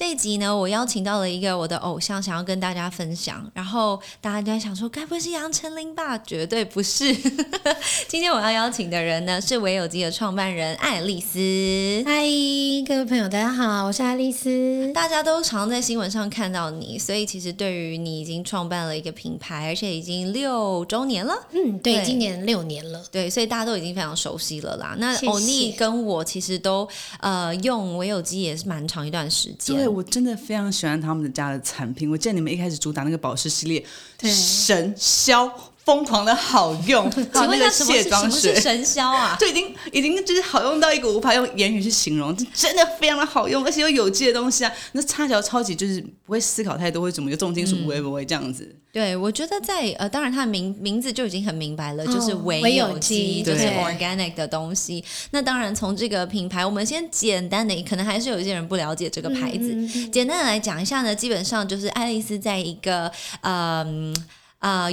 这一集呢，我邀请到了一个我的偶像，想要跟大家分享。然后大家就在想说，该不会是杨丞琳吧？绝对不是。今天我要邀请的人呢，是唯有机的创办人爱丽丝。嗨，各位朋友，大家好，我是爱丽丝。大家都常在新闻上看到你，所以其实对于你已经创办了一个品牌，而且已经六周年了。嗯，对，对今年六年了。对，所以大家都已经非常熟悉了啦。那欧尼跟我其实都呃用唯有机也是蛮长一段时间。对，我真的非常喜欢他们的家的产品。我记得你们一开始主打那个保湿系列，神销，疯狂的好用，请那个问一下什么是卸妆水什么是。神销啊？就已经已经就是好用到一个无法用言语去形容，这真的非常的好用，而且又有机的东西啊，那擦起来超级就是不会思考太多，会怎么有重金属不会不会这样子。对，我觉得在呃，当然它的名名字就已经很明白了，就是哦唯唯有有机，就是 organic 的东西。那当然，从这个品牌，我们先简单的，可能还是有一些人不了解这个牌子。嗯嗯嗯简单的来讲一下呢，基本上就是爱丽丝在一个嗯。呃，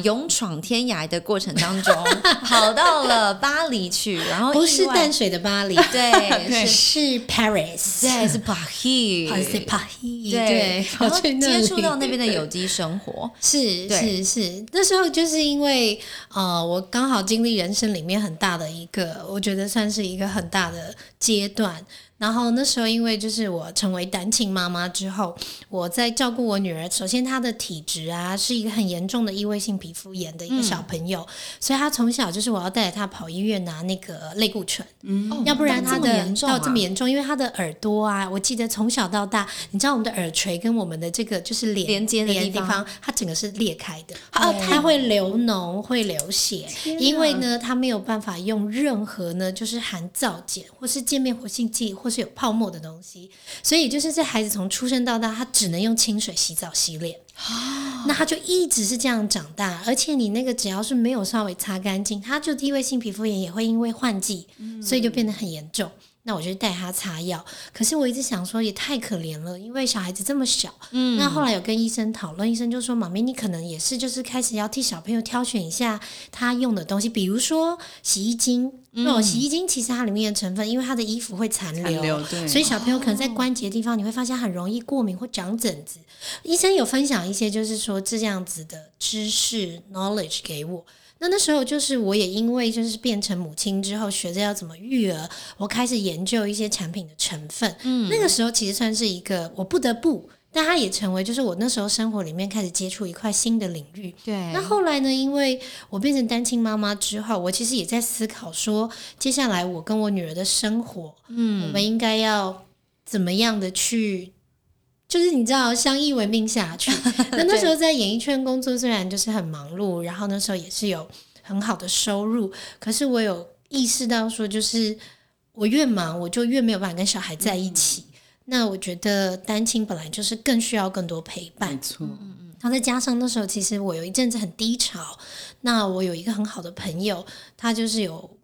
勇闯天涯的过程当中，跑到了巴黎去，然后不是淡水的巴黎，对，是是 Paris，对是巴黎，还是巴黎？对对，，然后接触到那边的有机生活，是是是，那时候就是因为呃，我刚好经历人生里面很大的一个，我觉得算是一个很大的阶段。然后那时候因为就是我成为单亲妈妈之后，我在照顾我女儿，首先她的体质啊是一个很严重的异位性皮肤炎的一个小朋友，所以她从小就是我要带着她跑医院拿那个类固醇，嗯要不然到这么他的到这么严重，因为她的耳朵啊，我记得从小到大，你知道我们的耳垂跟我们的这个就是连连接的地方连地方，它整个是裂开的，啊它会流脓，会流血，因为呢，它没有办法用任何呢，就是含皂碱或是界面活性剂或是有泡沫的东西，所以就是这孩子从出生到大，他只能用清水洗澡洗脸。那他就一直是这样长大，而且你那个只要是没有稍微擦干净，他就异位性皮肤炎也会因为换季，所以就变得很严重。那我就带他擦药，可是我一直想说也太可怜了，因为小孩子这么小。嗯，那后来有跟医生讨论，医生就说：“妈咪，你可能也是就是开始要替小朋友挑选一下他用的东西，比如说洗衣精。那、种洗衣精其实它里面的成分，因为它的衣服会残留，残留对所以小朋友可能在关节地方，你会发现很容易过敏或长疹子。医生有分享一些，就是说这样子的知识 knowledge 给我。那那时候就是我也因为就是变成母亲之后，学着要怎么育儿，我开始研究一些产品的成分。嗯，那个时候其实算是一个我不得不，但它也成为就是我那时候生活里面开始接触一块新的领域。对那后来呢？因为我变成单亲妈妈之后，我其实也在思考说，接下来我跟我女儿的生活，嗯，我们应该要怎么样的去，就是你知道，相依为命下去。那那时候在演艺圈工作，虽然就是很忙碌，然后那时候也是有很好的收入，可是我有意识到说，就是我越忙，我就越没有办法跟小孩在一起。那我觉得单亲本来就是更需要更多陪伴。没，错，嗯然后再加上那时候，其实我有一阵子很低潮，那我有一个很好的朋友，他就是有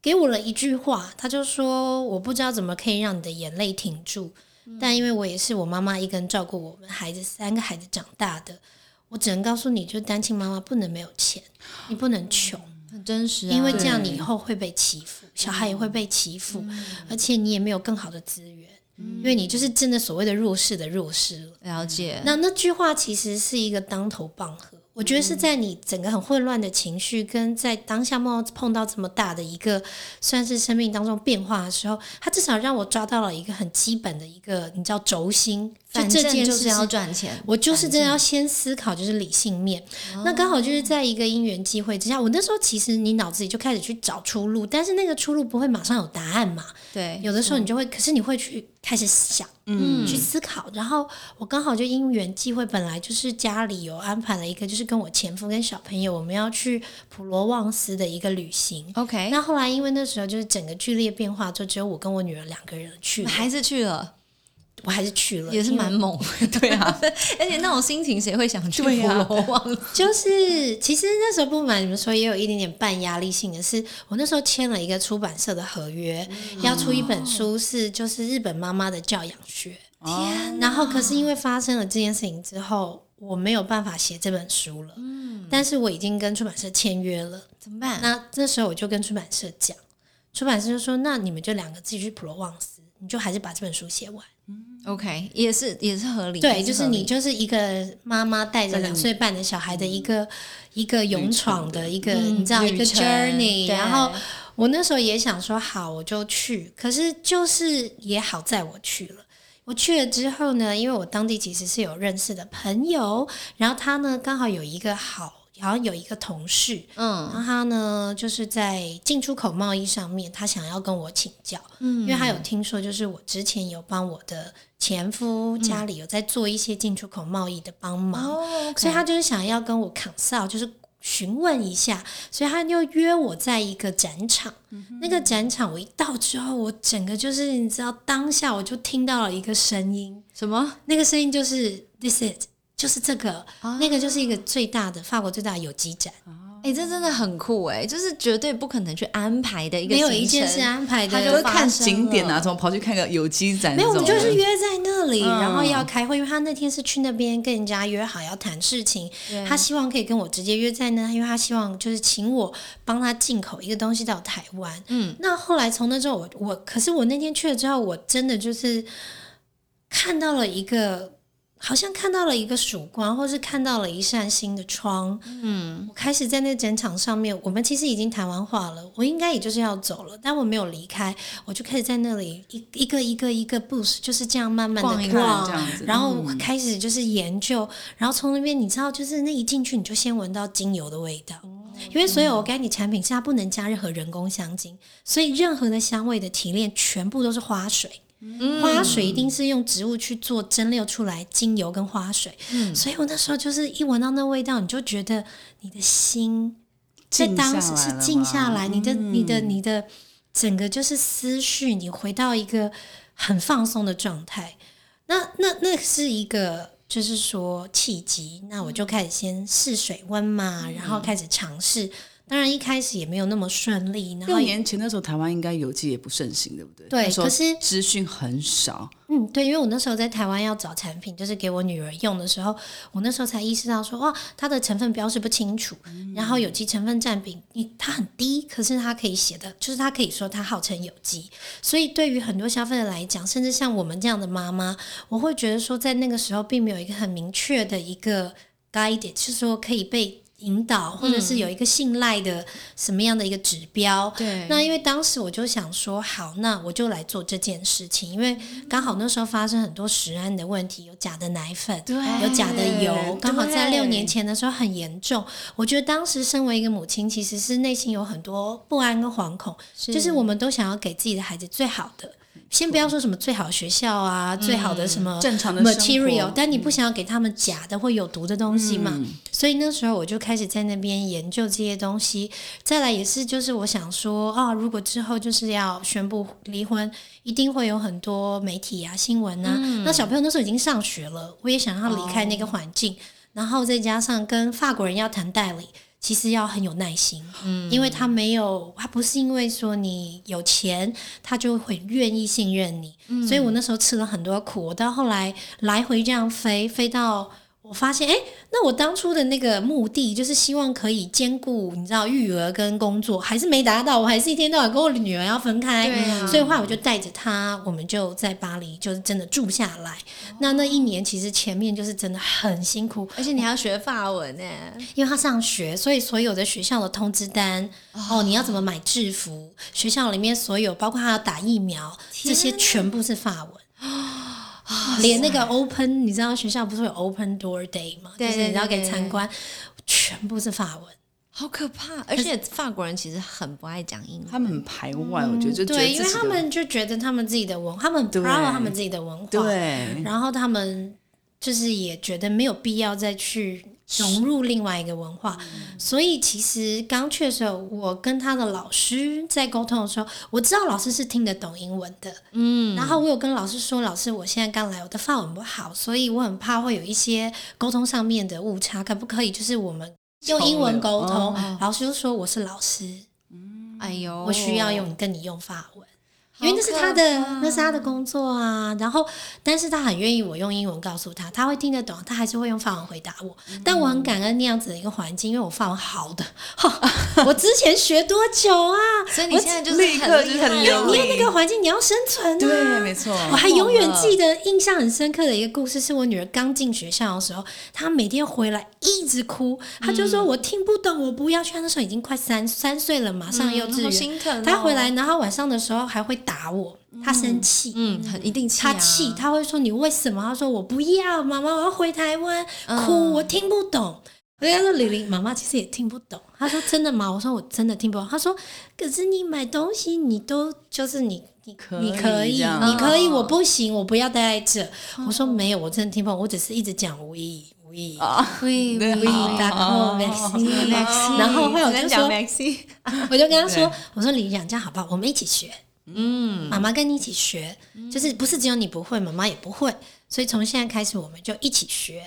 给我了一句话，他就说：“我不知道怎么可以让你的眼泪停住，但因为我也是我妈妈一个人照顾我们孩子三个孩子长大的，我只能告诉你，就是单亲妈妈不能没有钱，你不能穷。”很真实啊，因为这样你以后会被欺负，小孩也会被欺负，而且你也没有更好的资源，因为你就是真的所谓的弱势的弱势了。了解。那那句话其实是一个当头棒喝，我觉得是在你整个很混乱的情绪，跟在当下碰到碰到这么大的一个算是生命当中变化的时候，它至少让我抓到了一个很基本的一个你知道轴心，就反这正就是要件事是赚钱，我就是真的要先思考，就是理性面。那刚好就是在一个因缘机会之下，我那时候其实你脑子里就开始去找出路，但是那个出路不会马上有答案嘛。对，有的时候你就会，可是你会去开始想，嗯，去思考。然后我刚好就因缘际会，本来就是家里有安排了一个，就是跟我前夫跟小朋友，我们要去普罗旺斯的一个旅行。OK，那后来因为那时候就是整个剧烈变化，就只有我跟我女儿两个人去了。还是去了，我还是去了，也是蛮猛，对啊，而且那种心情谁会想去对啊普罗旺斯？就是其实那时候不瞒你们说，也有一点点半压力性的是，我那时候签了一个出版社的合约，要出一本书是就是日本妈妈的教养学。天然后可是因为发生了这件事情之后，我没有办法写这本书了。嗯，但是我已经跟出版社签约了。怎么办？那这时候我就跟出版社讲，出版社就说：“那你们就两个自己去普罗旺斯，你就还是把这本书写完。” OK，也是也是合理，对，也就是你就是一个妈妈带着两岁半的小孩的一个一个勇闯的一个，嗯你知道一个 journey。然后我那时候也想说，好，我就去。可是就是也好在我去了。我去了之后呢，因为我当地其实是有认识的朋友，然后他呢刚好有一个好，好像有一个同事，嗯然后他呢，就是在进出口贸易上面，他想要跟我请教，嗯，因为他有听说，就是我之前有帮我的前夫家里有在做一些进出口贸易的帮忙，哦，所以他就是想要跟我 consult，就是询问一下，所以他就约我在一个展场。那个展场我一到之后，我整个就是你知道，当下我就听到了一个声音，什么？那个声音就是 this is。就是这个，那个就是一个最大的法国最大的有机展，哎、这真的很酷哎，就是绝对不可能去安排的一个没有一件是安排的，他就就是看景点啊，了怎么跑去看个有机展没有？我们就是约在那里，嗯然后要开会，因为他那天是去那边跟人家约好要谈事情，他希望可以跟我直接约在那，因为他希望就是请我帮他进口一个东西到台湾。嗯，那后来从那之后，我我可是我那天去了之后，我真的就是看到了一个。好像看到了一个曙光，或是看到了一扇新的窗。嗯，我开始在那展场上面，我们其实已经谈完话了，我应该也就是要走了，但我没有离开，我就开始在那里一一个一个一个 booth 就是这样慢慢的逛这样子然后开始就是研究，然后从那边你知道，就是那一进去你就先闻到精油的味道。因为所有 organic 产品是它不能加任何人工香精，所以任何的香味的提炼全部都是花水。花水一定是用植物去做蒸馏出来，精油跟花水。所以我那时候就是一闻到那味道，你就觉得你的心在当时是静下来，你的、你的、你的整个就是思绪，你回到一个很放松的状态。那那那是一个，就是说契机。那我就开始先试水温嘛，然后开始尝试。当然一开始也没有那么顺利，然后六也年前那时候台湾应该有机也不盛行，对不对？对可是资讯很少，嗯，对，因为我那时候在台湾要找产品，就是给我女儿用的时候，我那时候才意识到说，哇，它的成分标示不清楚，然后有机成分占比你它很低，可是它可以写的，就是它可以说它号称有机，所以对于很多消费者来讲，甚至像我们这样的妈妈，我会觉得说，在那个时候并没有一个很明确的一个 guide，就是说可以被引导，或者是有一个信赖的什么样的一个指标，对。那因为当时我就想说，好，那我就来做这件事情，因为刚好那时候发生很多食安的问题，有假的奶粉，对。有假的油，刚好在六年前的时候很严重。我觉得当时身为一个母亲，其实是内心有很多不安跟惶恐，就是我们都想要给自己的孩子最好的。先不要说什么最好的学校啊，最好的什么正常的 material，但你不想要给他们假的或有毒的东西嘛？嗯所以那时候我就开始在那边研究这些东西。再来也是，就是我想说啊，如果之后就是要宣布离婚，一定会有很多媒体啊、新闻啊。那小朋友那时候已经上学了，我也想要离开那个环境，然后再加上跟法国人要谈代理。其实要很有耐心，嗯，因为他没有，他不是因为说你有钱，他就会愿意信任你，所以我那时候吃了很多苦。我到后来来回这样飞，飞到我发现，哎，那我当初的那个目的就是希望可以兼顾，你知道育儿跟工作，还是没达到。我还是一天到晚跟我女儿要分开，对啊所以后来我就带着她，我们就在巴黎，就是真的住下来。那那一年其实前面就是真的很辛苦，而且你还要学法文呢，因为他上学，所以所有的学校的通知单，哦，你要怎么买制服，学校里面所有，包括他要打疫苗，这些全部是法文。连那个 open，你知道学校不是有 open door day 吗？对就是你要给参观，全部是法文。好可怕！而且法国人其实很不爱讲英文，他们很排外，我觉得就觉得对，因为他们就觉得他们自己的文，他们 proud 他们自己的文化，对然后他们就是也觉得没有必要再去融入另外一个文化，所以其实刚去的时候，我跟他的老师在沟通的时候，我知道老师是听得懂英文的，嗯，然后我有跟老师说，老师，我现在刚来，我的法文不好，所以我很怕会有一些沟通上面的误差，可不可以就是我们用英文沟通？老师就说我是老师，嗯。哎呦，我需要用跟你用法文。因为那是他的，那是他的工作啊。然后，但是他很愿意我用英文告诉他，他会听得懂，他还是会用法文回答我。但我很感恩那样子的一个环境，因为我法文好的，我之前学多久啊？所以你现在就是很流因为利那个环境你要生存啊。对，没错。我还永远记得印象很深刻的一个故事，是我女儿刚进学校的时候，她每天回来一直哭，她就说我听不懂，我不要去。她那时候已经快三三岁了马，上幼稚好园。心疼哦她回来，然后晚上的时候还会打我，他生气。嗯，很一定气、啊，他气，他会说你为什么？他说我不要，妈妈，我要回台湾，嗯哭，我听不懂。我跟他说：“玲玲，妈妈其实也听不懂。”他说：“真的吗？”我说：“我真的听不懂。”他说：“可是你买东西，你都就是你你可你可以，你可以，我不行，我不要待在这。”我说：“没有，我真的听不懂，我只是一直讲 we we 啊，喂对喂，好然后 Maxi Maxi，然后后来我就说 我就跟他说：“ 我说李讲这样好不好？我们一起学。”嗯，妈妈跟你一起学，就是不是只有你不会，妈妈也不会，所以从现在开始我们就一起学。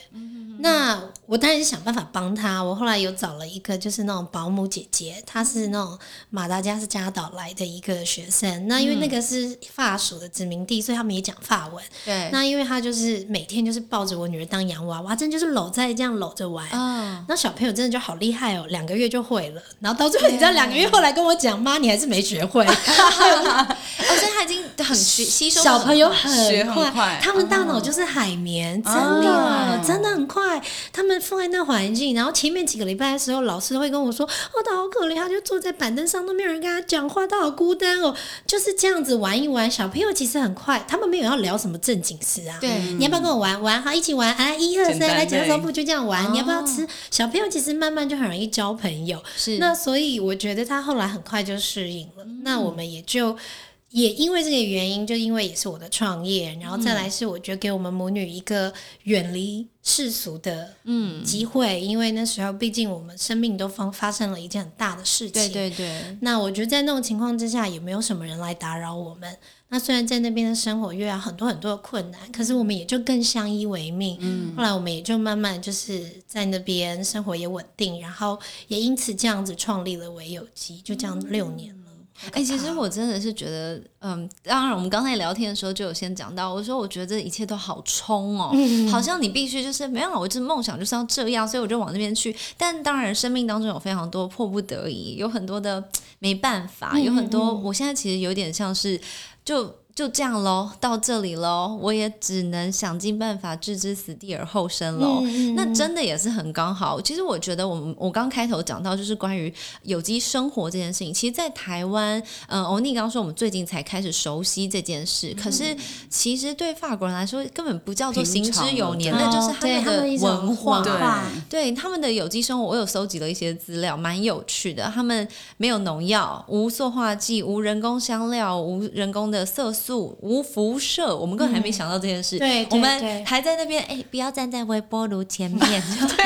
那我当然是想办法帮他。我后来有找了一个就是那种保姆姐姐，她是那种马达加斯加岛来的一个学生。那因为那个是法属的殖民地，所以他们也讲法文。对，那因为他就是每天就是抱着我女儿当洋娃娃，真的就是搂在这样搂着玩。嗯，那小朋友真的就好厉害哦，两个月就会了。然后到最后，你知道两个月后来跟我讲，妈，你还是没学会。哦，所以他已经很吸吸收小朋友学很快，很快他们大脑就是海绵，真的、害真的很快。他们放在那环境，然后前面几个礼拜的时候，老师会跟我说：“哦，他好可怜，他就坐在板凳上，都没有人跟他讲话，他好孤单哦。”就是这样子玩一玩，小朋友其实很快，他们没有要聊什么正经事啊。对你要不要跟我玩？玩好，一起玩。啊，一二三，来讲对手部就这样玩。你要不要哦吃？小朋友其实慢慢就很容易交朋友。是那所以我觉得他后来很快就适应了，嗯那我们也就。也因为这个原因，就因为也是我的创业，然后再来是我觉得给我们母女一个远离世俗的嗯，机会，因为那时候毕竟我们生命都发发生了一件很大的事情。对对对，那我觉得在那种情况之下，也没有什么人来打扰我们。那虽然在那边的生活遇到很多很多的困难，可是我们也就更相依为命。嗯，后来我们也就慢慢就是在那边生活也稳定，然后也因此这样子创立了唯有机，就这样六年了。哎、其实我真的是觉得，嗯，当然我们刚才聊天的时候就有先讲到，我说我觉得这一切都好冲哦，好像你必须就是没有，我这梦想就是要这样，所以我就往那边去。但当然，生命当中有非常多迫不得已，有很多的没办法，有很多。我现在其实有点像是就。就这样喽，到这里喽，我也只能想尽办法置之死地而后生喽。嗯那真的也是很刚好。其实我觉得，我们我刚开头讲到就是关于有机生活这件事情，其实，在台湾，嗯、欧尼刚刚说我们最近才开始熟悉这件事，可是其实对法国人来说，根本不叫做行之有年，那就是他们的。文化对他们的有机生活，我有搜集了一些资料，蛮有趣的。他们没有农药、无塑化剂、无人工香料、无人工的色素、无辐射，我们根本还没想到这件事。对对我们还在那边，哎，不要站在微波炉前面，对，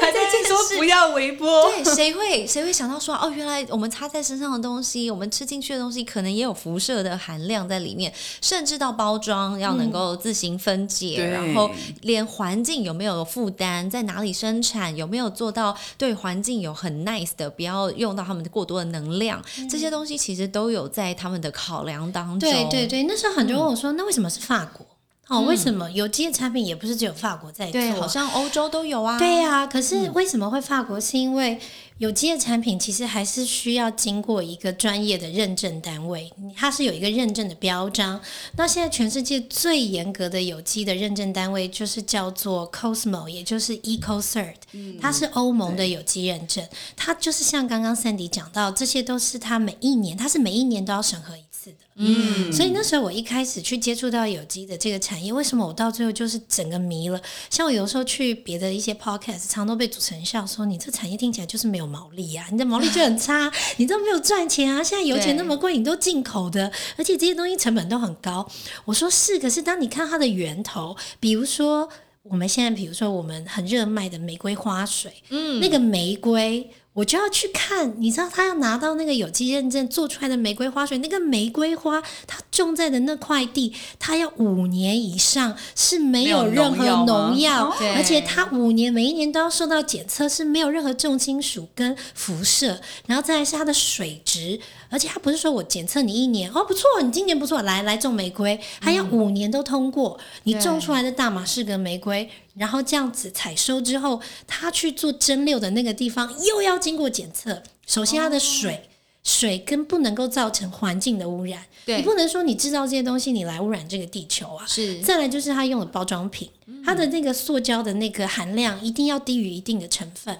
还在在说不要微波，对，谁会谁会想到说哦，原来我们擦在身上的东西，我们吃进去的东西，可能也有辐射的含量在里面，甚至到包装要能够自行分解，对。然后连环境有没有负担，在哪里生产，有没有做到对环境有很 nice 的，不要用到他们的过多的能量，这些东西其实都有在他们的考量当中。对对对，那时候很多人问我说：“那为什么是法国？哦，为什么有机的产品也不是只有法国在做？对，好像欧洲都有啊。对呀、可是为什么会法国？是因为有机的产品其实还是需要经过一个专业的认证单位，它是有一个认证的标章。那现在全世界最严格的有机的认证单位就是叫做 Cosmo，也就是 EcoCert，、它是欧盟的有机认证。它就是像刚刚 Sandy 讲到，这些都是它每一年，它是每一年都要审核一次的。嗯，所以那时候我一开始去接触到有机的这个产业，为什么我到最后就是整个迷了？像我有时候去别的一些 podcast，常都被主持人笑说：“你这产业听起来就是没有毛利啊，你的毛利就很差，你都没有赚钱啊！现在油钱那么贵，你都进口的，而且这些东西成本都很高。”我说是，可是当你看它的源头，比如说。我们现在比如说我们很热卖的玫瑰花水，嗯，那个玫瑰。我就要去看，你知道他要拿到那个有机认证做出来的玫瑰花水，那个玫瑰花它种在的那块地，它要五年以上是没有任何农药，而且它五年每一年都要受到检测，是没有任何重金属跟辐射，然后再来是它的水质，而且它不是说我检测你一年哦不错，你今年不错，来来种玫瑰，它要五年都通过，你种出来的大马士革玫瑰。然后这样子采收之后，他去做蒸馏的那个地方又要经过检测。首先，它的水水跟不能够造成环境的污染，你不能说你制造这些东西你来污染这个地球啊。是。再来就是他用的包装品，它的那个塑胶的那个含量一定要低于一定的成分。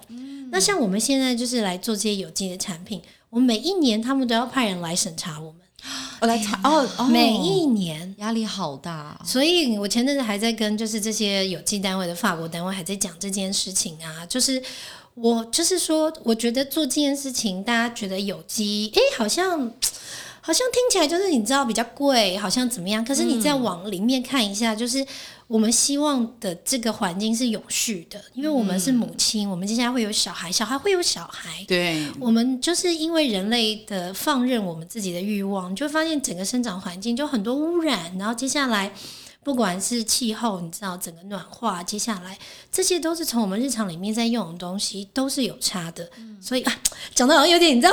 那像我们现在就是来做这些有机的产品，我们每一年他们都要派人来审查我们。我来查哦，每一年压力好大，所以我前阵子还在跟就是这些有机单位的法国单位还在讲这件事情啊，就是我就是说，我觉得做这件事情，大家觉得有机，诶，好像。好像听起来就是你知道比较贵，好像怎么样？可是你再往里面看一下，就是我们希望的这个环境是永续的，因为我们是母亲，我们接下来会有小孩，小孩会有小孩。对，我们就是因为人类的放任我们自己的欲望，你就会发现整个生长环境就很多污染，然后接下来。不管是气候，你知道整个暖化，接下来这些都是从我们日常里面在用的东西，都是有差的。所以啊，讲的好像有点，你知道，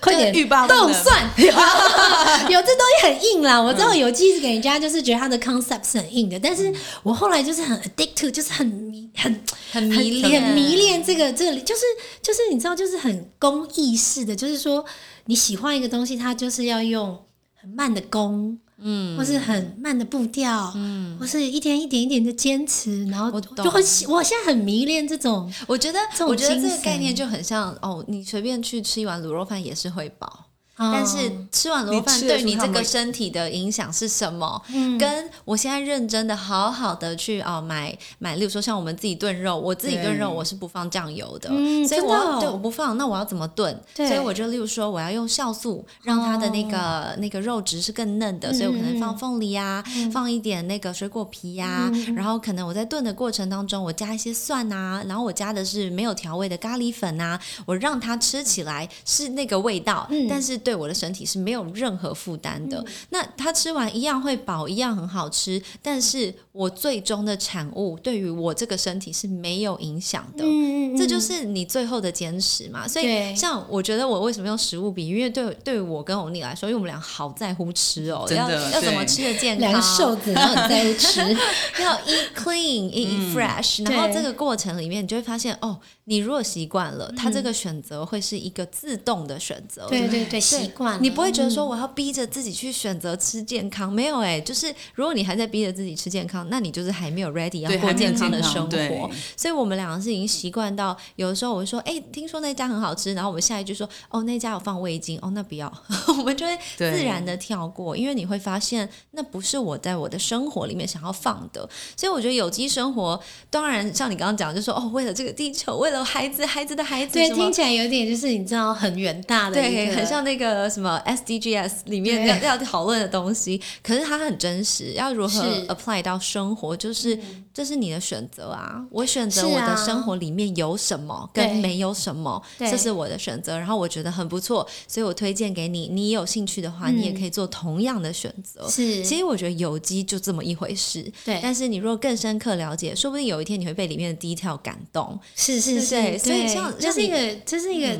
快点动算，有这东西很硬啦。我知道有机给人家就是觉得它的 concept 是很硬的，但是我后来就是很 addict to，就是很迷，很很迷恋，很迷恋这个这个，就是就是你知道，就是很工艺式的，就是说你喜欢一个东西，它就是要用很慢的工。嗯，或是很慢的步调，嗯，或是一天一点一点的坚持，然后就会，我现在很迷恋这种。我觉得，我觉得这个概念就很像哦，你随便去吃一碗卤肉饭也是会饱。但是吃完螺饭对你这个身体的影响是什么？跟我现在认真的好好的去哦买买，例如说像我们自己炖肉，我自己炖肉我是不放酱油的，所以我对我不放，那我要怎么炖？所以我就例如说我要用酵素让它的那个那个肉质是更嫩的，所以我可能放凤梨呀，放一点那个水果皮呀，然后可能我在炖的过程当中我加一些蒜啊，然后我加的是没有调味的咖喱粉啊，我让它吃起来是那个味道，但是对。对我的身体是没有任何负担的。那他吃完一样会饱，一样很好吃，但是我最终的产物对于我这个身体是没有影响的。这就是你最后的坚持嘛。所以，像我觉得我为什么用食物比，因为对对我跟欧尼来说，因为我们俩好在乎吃哦，要要怎么吃的健康，两个瘦子然后很在乎吃，要 eat clean，eat fresh。然后这个过程里面，你就会发现哦。你如果习惯了，他这个选择会是一个自动的选择。对对对，习惯。你不会觉得说我要逼着自己去选择吃健康，没有哎，就是如果你还在逼着自己吃健康，那你就是还没有 ready 要过健康的生活。所以我们两个是已经习惯到，有的时候我会说，哎，听说那家很好吃，然后我们下一句说，哦，那家有放味精，哦，那不要，我们就会自然的跳过，因为你会发现那不是我在我的生活里面想要放的。所以我觉得有机生活，当然像你刚刚讲，就说哦，为了这个地球，为了孩子，孩子的孩子，对，听起来有点就是你知道很远大的，对，很像那个什么 SDGs 里面要要讨论的东西。可是它很真实，要如何 apply 到生活，就是这是你的选择啊。我选择我的生活里面有什么，跟没有什么，这是我的选择。然后我觉得很不错，所以我推荐给你。你有兴趣的话，你也可以做同样的选择。是，其实我觉得有机就这么一回事。对，但是你如果更深刻了解，说不定有一天你会被里面的低调感动。是是是。所以像这是一个，这是一个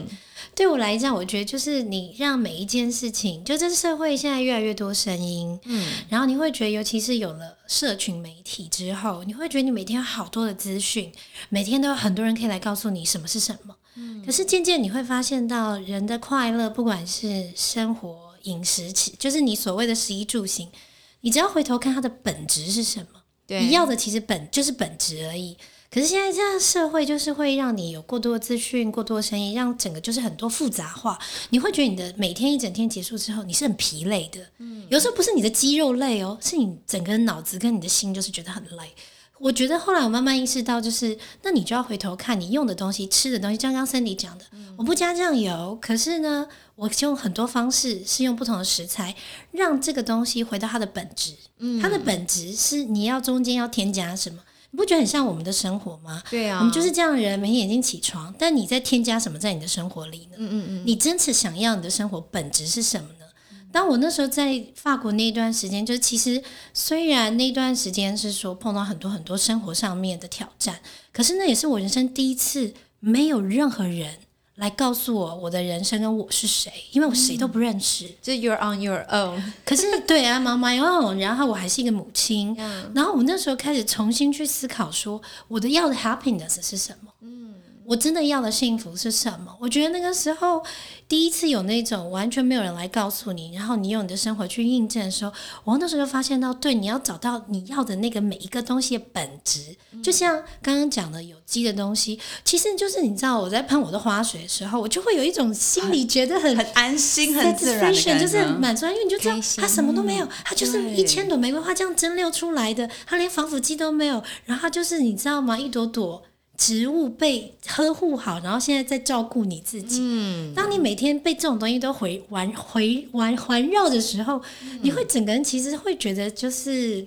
对我来讲，我觉得就是你让每一件事情，就这社会现在越来越多声音，嗯，然后你会觉得，尤其是有了社群媒体之后，你会觉得你每天有好多的资讯，每天都有很多人可以来告诉你什么是什么，嗯，可是渐渐你会发现到人的快乐，不管是生活、饮食，起就是你所谓的食衣住行，你只要回头看它的本质是什么，对，你要的其实本就是本质而已。可是现在这样社会就是会让你有过多的资讯、过多的声音，让整个就是很多复杂化。你会觉得你的每天一整天结束之后，你是很疲累的。嗯，有时候不是你的肌肉累哦，是你整个脑子跟你的心就是觉得很累。我觉得后来我慢慢意识到，就是那你就要回头看你用的东西、吃的东西。刚刚 Cindy 讲的，我不加酱油，可是呢，我用很多方式是用不同的食材，让这个东西回到它的本质。嗯，它的本质是你要中间要添加什么。你不觉得很像我们的生活吗？对啊，我们就是这样的人，每天眼睛起床，但你在添加什么在你的生活里呢？嗯嗯嗯，你真实想要你的生活本质是什么呢？当我那时候在法国那一段时间，就是其实虽然那段时间是说碰到很多很多生活上面的挑战，可是那也是我人生第一次没有任何人来告诉我我的人生跟我是谁，因为我谁都不认识。就 you're on your own，可是对啊，，on my own，然后我还是一个母亲，然后我那时候开始重新去思考，说我的要的 happiness 是什么？嗯，我真的要的幸福是什么？我觉得那个时候第一次有那种完全没有人来告诉你，然后你用你的生活去印证的时候，我那时候就发现到，对，你要找到你要的那个每一个东西的本质，就像刚刚讲的有机的东西，其实就是你知道我在喷我的花水的时候，我就会有一种心里觉得很很安心、很自然就是满足，因为你就知道它什么都没有，它就是一千朵玫瑰花这样蒸馏出来的，它连防腐剂都没有，然后它就是你知道吗？一朵朵植物被呵护好，然后现在在照顾你自己。嗯，当你每天被这种东西都回环回环环绕的时候，你会整个人其实会觉得就是。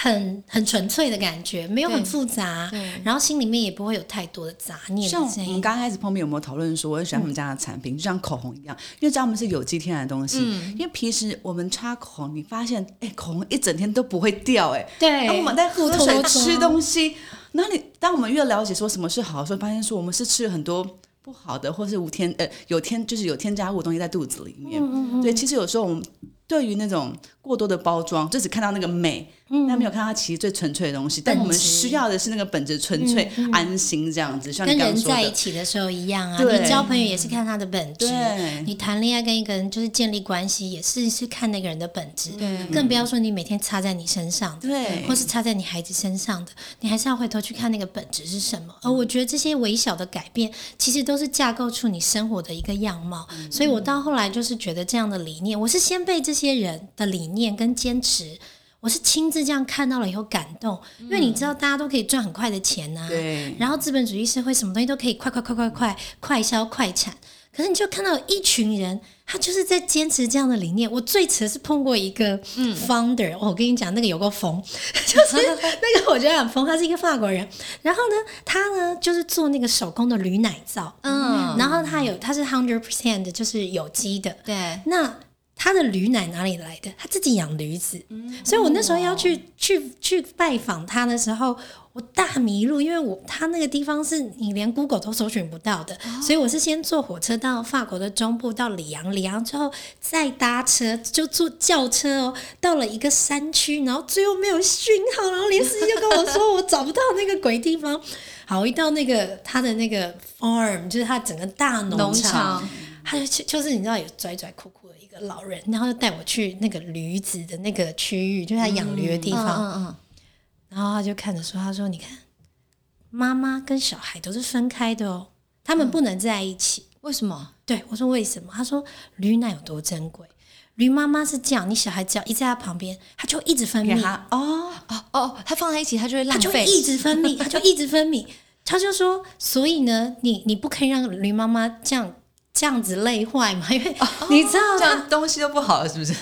很很纯粹的感觉，没有很复杂，然后心里面也不会有太多的杂念像。我们刚开始碰面有没有讨论说，我很喜欢他们家的产品，就像口红一样，因为知道他们是有机天然的东西。因为平时我们擦口红，你发现，哎，口红一整天都不会掉，哎，对，然后我们在喝水、吃东西，然后你当我们越了解说什么是好的时候，发现说我们是吃了很多不好的，或是无添呃有添就是有添加物的东西在肚子里面。对，其实有时候我们对于那种过多的包装，就只看到那个美，但没有看到它其实最纯粹的东西。但我们需要的是那个本质纯粹、安心这样子，像你跟人刚刚说的。在一起的时候一样啊，你交朋友也是看他的本质，对。你谈恋爱跟一个人就是建立关系也是是看那个人的本质，对。更不要说你每天插在你身上的，对。或是插在你孩子身上的，你还是要回头去看那个本质是什么。而我觉得这些微小的改变，其实都是架构出你生活的一个样貌。所以我到后来就是觉得这样的理念，我是先被这些人的理念跟坚持。我是亲自这样看到了以后感动，因为你知道大家都可以赚很快的钱呐、对然后资本主义社会什么东西都可以快快快快快快销快产，可是你就看到一群人，他就是在坚持这样的理念。我最迟是碰过一个 founder，、我跟你讲那个有个疯，就是 那个我觉得很疯，他是一个法国人。然后呢，他呢就是做那个手工的驴奶皂，嗯然后他有他是 hundred percent 的，就是有机的。对，那他的驴奶哪里来的？他自己养驴子，嗯。所以我那时候要去去去拜访他的时候，我大迷路，因为我他那个地方是你连 Google 都搜寻不到的，所以我是先坐火车到法国的中部到里昂，里昂之后再搭车，就坐轿车哦，到了一个山区，然后最后没有讯号，然后连司机就跟我说我找不到那个鬼地方。好，我一到那个他的那个 farm，就是他整个大农农场。场，他就就是你知道有拽拽酷酷的老人，然后就带我去那个驴子的那个区域，就是他养驴的地方。嗯嗯然后他就看着说：“他说你看，妈妈跟小孩都是分开的哦，他们不能在一起。为什么？对我说：“为什么？”他说：“驴奶有多珍贵。驴妈妈是这样，你小孩只要一在他旁边，他就一直分泌，给他哦，哦哦，它放在一起，它就会浪费。就一直分泌，他就一直分泌。他就说，所以呢，你你不可以让驴妈妈这样这样子累坏嘛，因为你知道这样东西都不好了，是不是？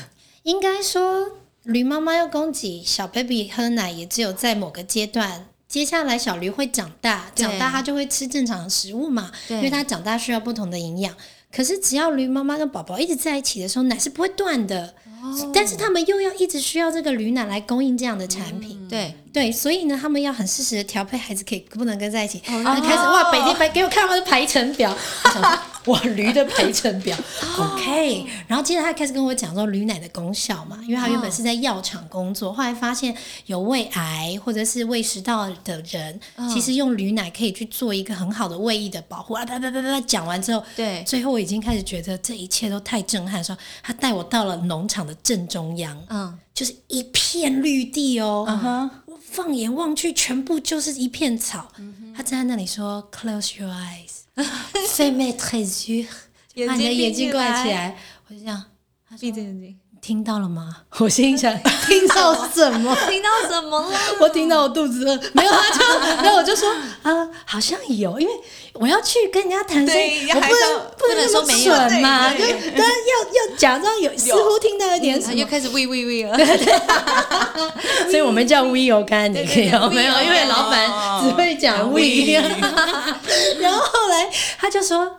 应该说，驴妈妈要供给小 baby 喝奶，也只有在某个阶段。接下来小驴会长大，长大它就会吃正常的食物嘛，对因为它长大需要不同的营养。可是只要驴妈妈跟宝宝一直在一起的时候，奶是不会断的。但是他们又要一直需要这个驴奶来供应这样的产品，对，对，所以呢，他们要很适时的调配孩子，可以不能跟在一起。哦然后开始哇，每天排给我看他的排程表，我想说 哇，驴的排程表，OK。然后接着他开始跟我讲说驴奶的功效嘛，因为他原本是在药厂工作，后来发现有胃癌或者是胃食道的人，其实用驴奶可以去做一个很好的胃液的保护啊！啪啪啪啪，讲完之后，对最后我已经开始觉得这一切都太震撼，说他带我到了农场的正中央，嗯，就是一片绿地哦。嗯哼，我放眼望去，全部就是一片草。他站在那里说：“Close your eyes, fermez tes yeux。”把你的眼睛关起来。我就这样，闭着眼睛。听到了吗？我心想，听到什么？听到什么了？我听到我肚子饿，没有他，就没有，我就说啊，好像有，因为我要去跟人家谈生意，我不能不能说没有嘛，就对当然要要假装有，似乎听到一点什么又，开始喂喂喂了，所以我们叫 we 有干，你可以有没有？因为老板只会讲 we，然后后来他就说。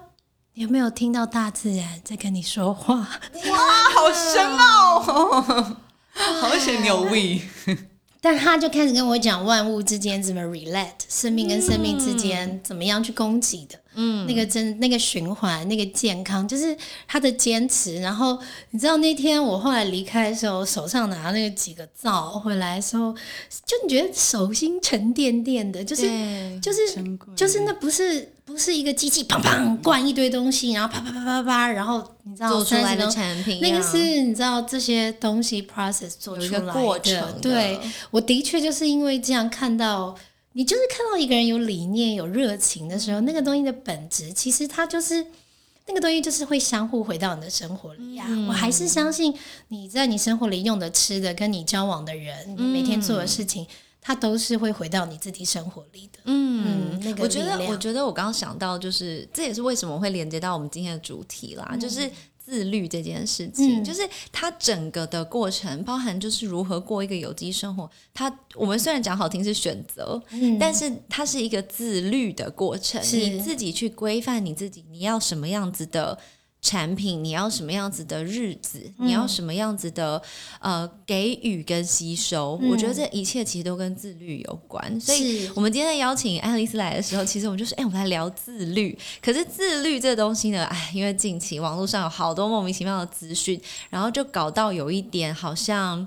有没有听到大自然在跟你说话？哇，好深奥，好险有 we，但他就开始跟我讲万物之间怎么 relate，生命跟生命之间怎么样去供给的，嗯，那个真那个循环，那个健康，就是他的坚持。然后你知道那天我后来离开的时候，手上拿那个几个皂回来的时候，就你觉得手心沉甸甸的，就是就是就是那不是不是一个机器砰砰灌一堆东西，然后啪啪啪啪啪，然后你知道做出来的产品啊，那个是你知道这些东西 process 做出来的。过程的。对我的确就是因为这样看到，你就是看到一个人有理念、有热情的时候，那个东西的本质其实它就是那个东西，就是会相互回到你的生活里呀、嗯。我还是相信你在你生活里用的、吃的，跟你交往的人，你每天做的事情，它都是会回到你自己生活里的。嗯，那个我觉得，我觉得我刚刚想到，就是这也是为什么会连接到我们今天的主题啦，就是自律这件事情，嗯就是它整个的过程，包含就是如何过一个有机生活。它我们虽然讲好听是选择，嗯但是它是一个自律的过程，你自己去规范你自己，你要什么样子的。产品，你要什么样子的日子？你要什么样子的呃给予跟吸收？我觉得这一切其实都跟自律有关。所以我们今天邀请爱丽丝来的时候，其实我们就是，哎、我们来聊自律。可是自律这东西呢，哎，因为近期网络上有好多莫名其妙的资讯，然后就搞到有一点好像。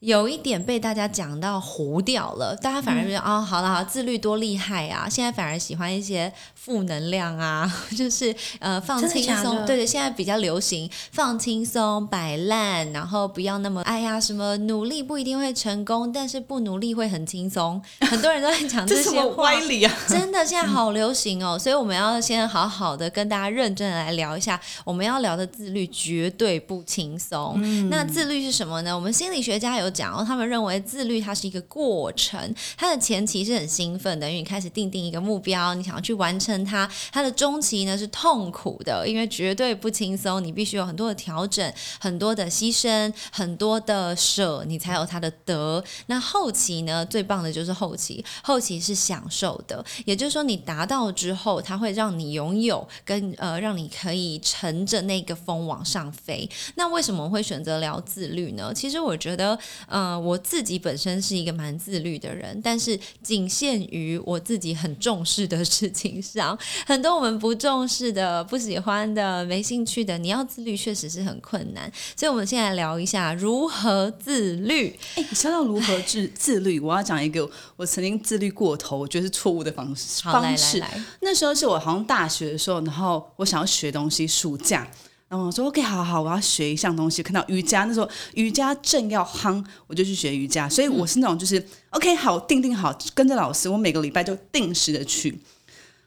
有一点被大家讲到糊掉了，大家反而觉得、哦，好了，好，自律多厉害啊！现在反而喜欢一些负能量啊，就是呃放轻松，对对，现在比较流行放轻松、摆烂，然后不要那么哎呀，什么努力不一定会成功，但是不努力会很轻松。很多人都在讲 这些话歪，理啊？真的现在好流行哦，所以我们要先好好的跟大家认真的来聊一下，我们要聊的自律绝对不轻松。嗯那自律是什么呢？我们心理学家有讲哦，他们认为自律它是一个过程，它的前期是很兴奋的，因为你开始定定一个目标，你想要去完成它；它的中期呢是痛苦的，因为绝对不轻松，你必须有很多的调整、很多的牺牲、很多的舍，你才有它的得。那后期呢，最棒的就是后期，后期是享受的，也就是说你达到之后，它会让你拥有跟呃，让你可以乘着那个风往上飞。那为什么会选择聊自律呢？其实我觉得，呃，我自己本身是一个蛮自律的人，但是仅限于我自己很重视的事情上，很多我们不重视的、不喜欢的、没兴趣的，你要自律确实是很困难。所以，我们现在聊一下如何自律。哎，你说到如何自自律，我要讲一个我曾经自律过头，我觉得是错误的方式方式。来，那时候是我好像大学的时候，然后我想要学东西，暑假，然后我说 OK，好好，我要学一项东西。看到瑜伽，那时候瑜伽正要夯，我就去学瑜伽。所以我是那种就是 OK，好，定定好，跟着老师，我每个礼拜就定时的去。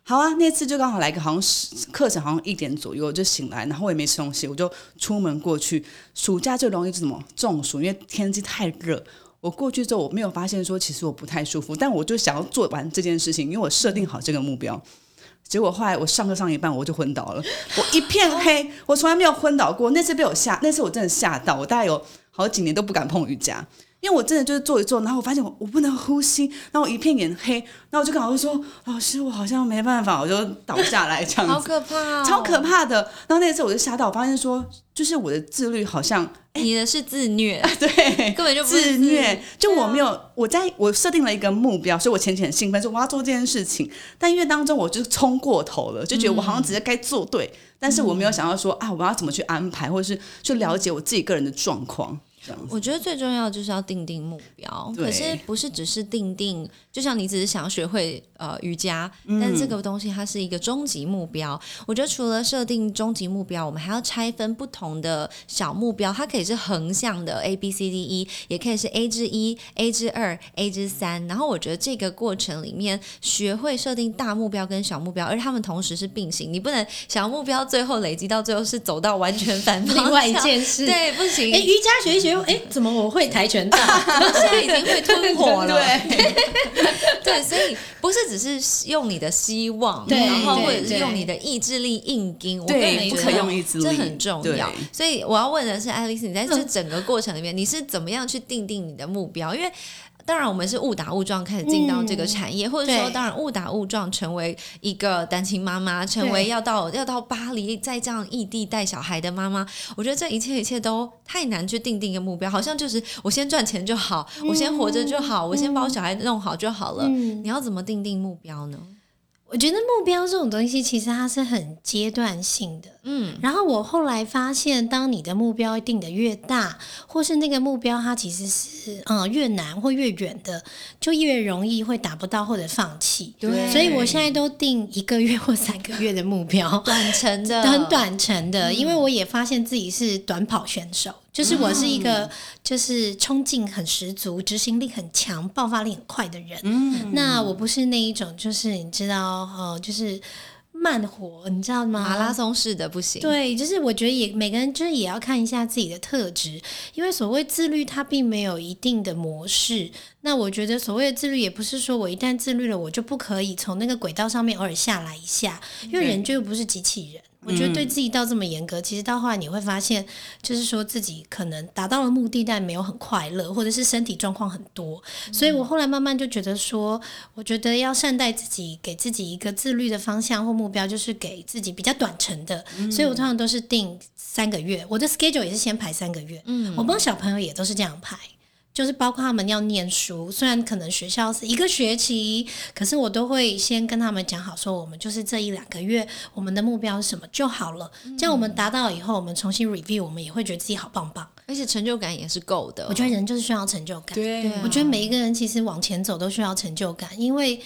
好啊，那次就刚好来个好像是课程，好像一点左右就醒来，然后我也没吃东西，我就出门过去。暑假最容易是什么中暑，因为天气太热。我过去之后，我没有发现说其实我不太舒服，但我就想要做完这件事情，因为我设定好这个目标。结果后来我上课上一半我就昏倒了，我一片黑，我从来没有昏倒过。那次被我吓，那次我真的吓到，我大概有好几年都不敢碰瑜伽，因为我真的就是做一做，然后我发现我我不能呼吸，然后我一片眼黑，然后我就跟老师说：“老师，我好像没办法，我就倒下来这样好，可怕、哦，超可怕的。”然后那次我就吓到，我发现说，就是我的自律好像你的是自虐，对根本就自虐，就我没有，我在我设定了一个目标，所以我前期很兴奋，说我要做这件事情。但因为当中我就冲过头了，就觉得我好像只是该做对，但是我没有想到说啊，我要怎么去安排，或者是去了解我自己个人的状况。这样子。我觉得最重要就是要定定目标，可是不是只是定定，就像你只是想学会呃瑜伽，但这个东西它是一个终极目标。我觉得除了设定终极目标，我们还要拆分不同的小目标，它可以是横向的 A B C D E，也可以是 A 之一、A 之二、A 之三。然后我觉得这个过程里面，学会设定大目标跟小目标，而他们同时是并行，你不能小目标最后累积到最后是走到完全反方向，另外一件事，对，不行。哎，瑜伽学一学，哎，怎么我会跆拳道？现在已经会吞火了，对，对，所以不是只是用你的希望，对然后或者是用你的意志力硬盯，我对个人觉不可用意志力这很重要。所以我要问的是，爱丽丝，你在这整个过程里面，你是怎么样去定定你的目标？因为当然，我们是误打误撞开始进到这个产业，或者说，当然误打误撞成为一个单亲妈妈，成为要到要到巴黎再这样异地带小孩的妈妈。我觉得这一切一切都太难去定定一个目标，好像就是我先赚钱就好，我先活着就好，我先把我小孩弄好就好了。嗯你要怎么定定目标呢？我觉得目标这种东西，其实它是很阶段性的。嗯，然后我后来发现，当你的目标定的越大，或是那个目标它其实是嗯越难或越远的，就越容易会达不到或者放弃。对所以我现在都定一个月或三个月的目标，短程的，很。短程的，因为我也发现自己是短跑选手，就是我是一个就是冲劲很十足、执行力很强、爆发力很快的人。嗯，那我不是那一种，就是你知道，呃，就是慢活，你知道吗？马拉松式的不行，对，就是我觉得也每个人就是也要看一下自己的特质，因为所谓自律，它并没有一定的模式。那我觉得所谓的自律，也不是说我一旦自律了，我就不可以从那个轨道上面偶尔下来一下，因为人就又不是机器人。我觉得对自己到这么严格，其实到后来你会发现，就是说自己可能达到了目的，但没有很快乐，或者是身体状况很多。所以我后来慢慢就觉得说，我觉得要善待自己，给自己一个自律的方向或目标，就是给自己比较短程的。所以我通常都是定三个月，我的 schedule 也是先排三个月。嗯，我帮小朋友也都是这样排。就是包括他们要念书，虽然可能学校是一个学期，可是我都会先跟他们讲好，说我们就是这一两个月，我们的目标是什么就好了。这样我们达到以后，我们重新 review，我们也会觉得自己好棒棒。而且成就感也是够的。我觉得人就是需要成就感。对啊我觉得每一个人其实往前走都需要成就感，因为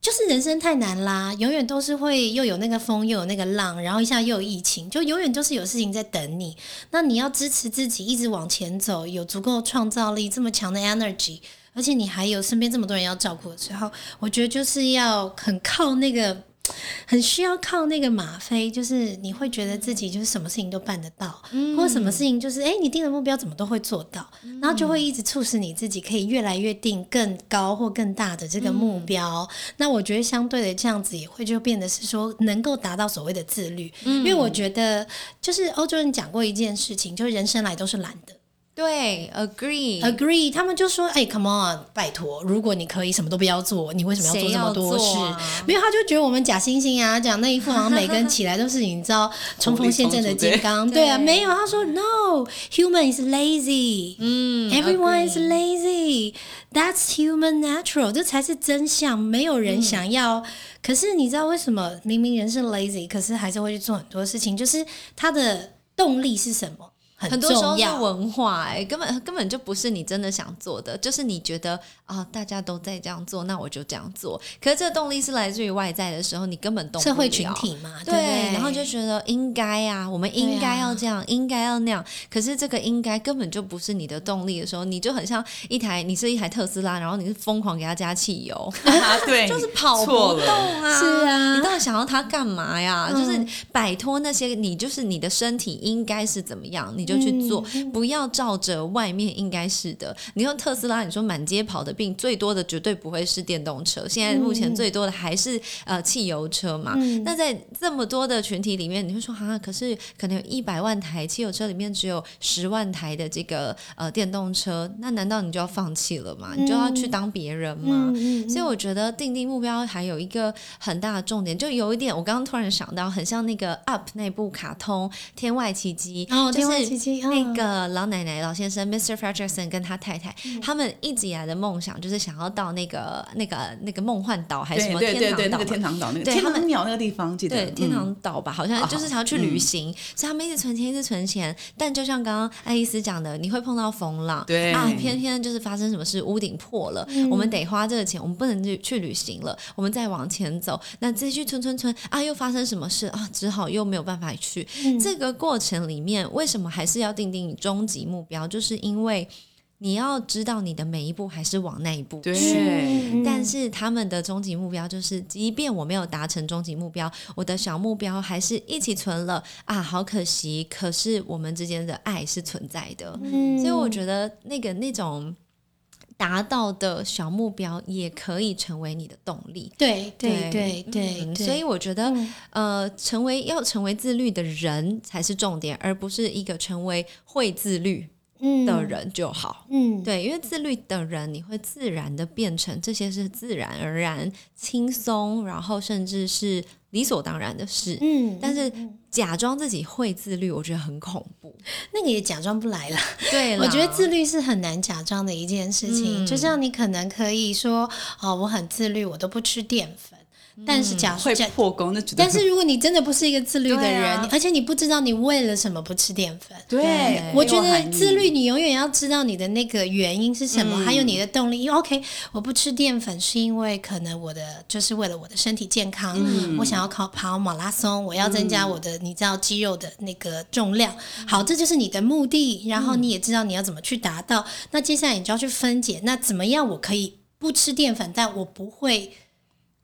就是人生太难啦，永远都是会又有那个风，又有那个浪，然后一下又有疫情，就永远都是有事情在等你。那你要支持自己一直往前走，有足够创造力，这么强的 energy，而且你还有身边这么多人要照顾的时候，我觉得就是要很靠那个。很需要靠那个吗啡，就是你会觉得自己就是什么事情都办得到，或者什么事情就是哎，你定的目标怎么都会做到，然后就会一直促使你自己可以越来越定更高或更大的这个目标。那我觉得相对的这样子也会就变得是说能够达到所谓的自律，因为我觉得就是欧洲人讲过一件事情，就是人生来都是懒的。对，agree，Agree，他们就说：“哎、c o m e on，拜托，如果你可以什么都不要做，你为什么要做谁这么多事？”啊 没有，他就觉得我们假惺惺啊，讲那一副好像每个人起来都是你知道冲锋陷阵的金刚，对啊，没有，他说 No，human is lazy，嗯 Everyone is lazy. That's human natural. 这才是真相。没有人想要，可是你知道为什么明明人是 lazy，可是还是会去做很多事情？就是他的动力是什么？很很多时候是。文化、哎，根本根本就不是你真的想做的，就是你觉得啊、大家都在这样做，那我就这样做。可是这个动力是来自于外在的时候，你根本动不社会群体嘛，对，对？然后就觉得应该啊，我们应该要这样，应该要那样。可是这个应该根本就不是你的动力的时候，你就很像一台，你是一台特斯拉，然后你是疯狂给它加汽油，啊对，就是跑不动啊。是啊你到底想要它干嘛呀？嗯就是摆脱那些，你就是你的身体应该是怎么样，你就去做，嗯不要照着外面应该是的。你用特斯拉，你说满街跑的病，最多的绝对不会是电动车，现在目前最多的还是呃汽油车嘛。嗯那在这么多的群体里面，你会说啊，可是可能有一百万台汽油车里面只有十万台的这个呃电动车，那难道你就要放弃了吗？你就要去当别人吗？所以我觉得定定目标还有一个很大的重点，就有一点，我刚刚突然想到，很像那个 Up 那部卡通《天外奇迹》，哦就是那嗯。个老奶奶、老先生 Mr. Fredrickson 跟他太太，嗯。他们一直以来的梦想就是想要到那个、那个、那个梦幻岛还是什对么对对对，那天堂岛嘛个天堂岛，那个天堂鸟那个地方，记得。对，天嗯堂岛吧，好像啊就是想要去旅行，所以他们一直存钱，一直存钱。但就像刚刚爱丽丝讲的，你会碰到风浪，对。啊，偏偏就是发生什么事，屋顶破了，我们得花这个钱，我们不能去去旅行了，我们再往前走，那继续存存存啊，又发生什么事啊，只好又没有办法去。这个过程里面，为什么还是要定定终极目标？就是因为你要知道你的每一步还是往那一步去。对，但是他们的终极目标就是，即便我没有达成终极目标，我的小目标还是一起存了啊，好可惜。可是我们之间的爱是存在的，嗯所以我觉得那个那种达到的小目标也可以成为你的动力。对对对对所以我觉得，呃，成为要成为自律的人才是重点，而不是一个成为会自律的人就好。嗯，对，因为自律的人，你会自然的变成这些是自然而然、轻松，然后甚至是理所当然的事。嗯，但是假装自己会自律，我觉得很恐怖。那个也假装不来了。对啦，我觉得自律是很难假装的一件事情，嗯就像你可能可以说，哦，我很自律，我都不吃淀粉，但是假会假。破功，那但是 如果你真的不是一个自律的人，啊而且你不知道你为了什么不吃淀粉，对，我觉得自律，你永远要知道你的那个原因是什么，嗯还有你的动力。因为 OK，我不吃淀粉是因为可能我的就是为了我的身体健康，嗯我想要考跑马拉松，我要增加我的、你知道肌肉的那个重量。好，这就是你的目的，然后你也知道你要怎么去达到。那接下来你就要去分解，那怎么样我可以不吃淀粉，但我不会。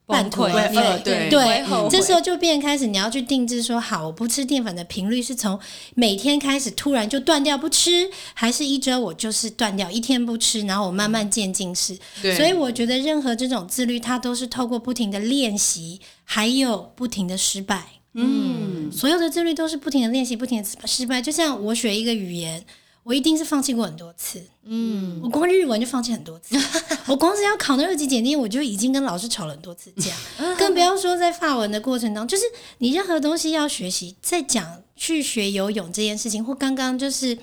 半途崩溃而废，呃对不会后悔这时候就变开始你要去定制说，好，我不吃淀粉的频率是从每天开始突然就断掉不吃，还是一周我就是断掉一天不吃，然后我慢慢渐进式。对所以我觉得任何这种自律，它都是透过不停的练习，还有不停的失败。嗯，所有的自律都是不停的练习，不停的失败。就像我学一个语言，我一定是放弃过很多次。嗯，我光日文就放弃很多次，我光是要考那二级检定，我就已经跟老师吵了很多次架，更不要说在发文的过程当中，就是你任何东西要学习，在讲去学游泳这件事情，或刚刚就是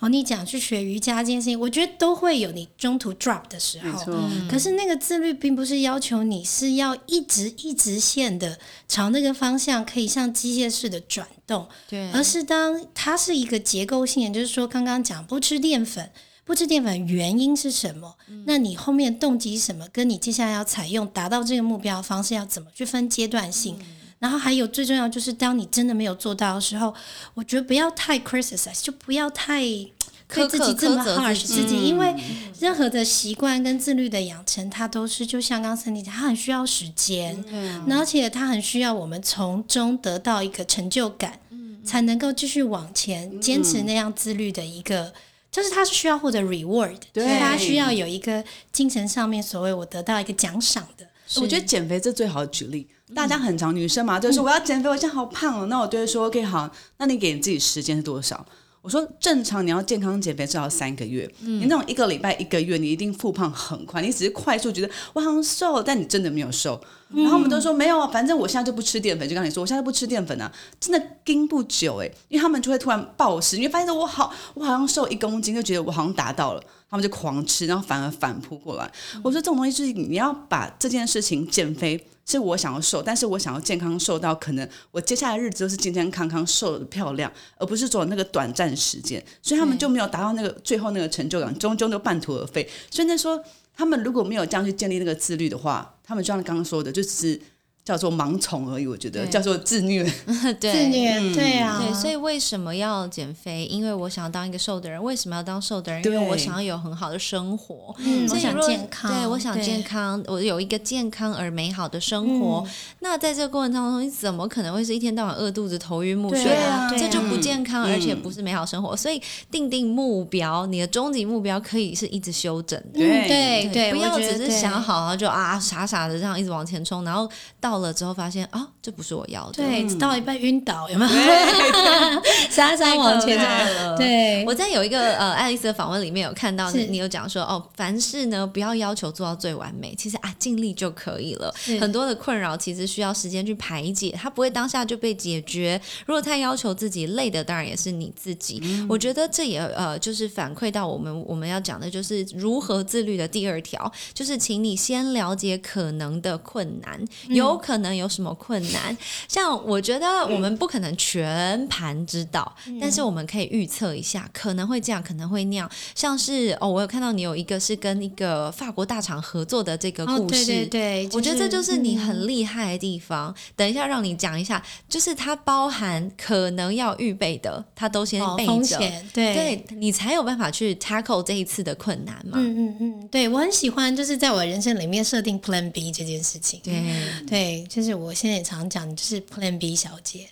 哦，你讲去学瑜伽这件事情，我觉得都会有你中途 drop 的时候。没错，可是那个自律并不是要求你是要一直一直线的朝那个方向，可以像机械式的转动，对，而是当它是一个结构性的，就是说刚刚讲不吃淀粉，不吃淀粉原因是什么？那你后面动机什么？跟你接下来要采用达到这个目标的方式要怎么去分阶段性？然后还有最重要就是，当你真的没有做到的时候，我觉得不要太 criticize，就不要太对自己这么 harsh 自己，因为任何的习惯跟自律的养成，它都是就像刚刚森迪讲，它很需要时间，那而且它很需要我们从中得到一个成就感，才能够继续往前坚持那样自律的一个。就是它是需要获得 reward，对所以它需要有一个精神上面所谓我得到一个奖赏的。我觉得减肥这最好的举例。大家很常女生嘛，就是我要减肥，我现在好胖哦。那我就会说，OK，好，那你给你自己时间是多少？我说正常你要健康减肥至少三个月，你那种一个礼拜、一个月，你一定复胖很快。你只是快速觉得我好像瘦了，但你真的没有瘦。然后我们都说没有啊，反正我现在就不吃淀粉。就跟你说，我现在不吃淀粉啊，真的盯不久哎，因为他们就会突然暴食，你会发现我好，我好像瘦一公斤，就觉得我好像达到了，他们就狂吃，然后反而反扑过来。我说这种东西就是你要把这件事情减肥。是我想要瘦，但是我想要健康瘦到可能我接下来日子都是健健康康、瘦的漂亮，而不是走那个短暂时间，所以他们就没有达到那个最后那个成就感，终究都半途而废。所以那说他们如果没有这样去建立那个自律的话，他们就像刚刚说的，就只是叫做盲从而已。我觉得叫做自虐。对自虐，对啊，对，所以为什么要减肥？因为我想要当一个瘦的人。为什么要当瘦的人？因为我想要有很好的生活。嗯，我想健康，对我想健康，我有一个健康而美好的生活。嗯那在这个过程当中，你怎么可能会是一天到晚饿肚子、头晕目对眩啊对啊这就不健康，嗯而且不是美好生活。所以定定目标，你的终极目标可以是一直修整对对对，不要只是想好，然后就啊傻傻的这样一直往前冲，然后到到了之后发现啊，这不是我要的。对，到一半晕倒，有没有？沙沙往前了。对，我在有一个呃爱丽丝的访问里面有看到是你有讲说哦，凡事呢不要要求做到最完美，其实啊尽力就可以了。很多的困扰其实需要时间去排解，它不会当下就被解决。如果太要求自己，累的当然也是你自己。我觉得这也呃就是反馈到我们我们要讲的就是如何自律的第二条，就是请你先了解可能的困难，有可能有什么困难。像我觉得我们不可能全盘知道，但是我们可以预测一下，可能会这样，可能会那样。像是哦，我有看到你有一个是跟一个法国大厂合作的这个哦，故事，对对对，我觉得这就是你嗯很厉害的地方。等一下让你讲一下，就是它包含可能要预备的，它都先哦备着，对对你才有办法去 tackle 这一次的困难嘛。嗯嗯嗯，对我很喜欢，就是在我人生里面设定 Plan B 这件事情。对，对，就是我现在也常讲，就是 Plan B 小姐，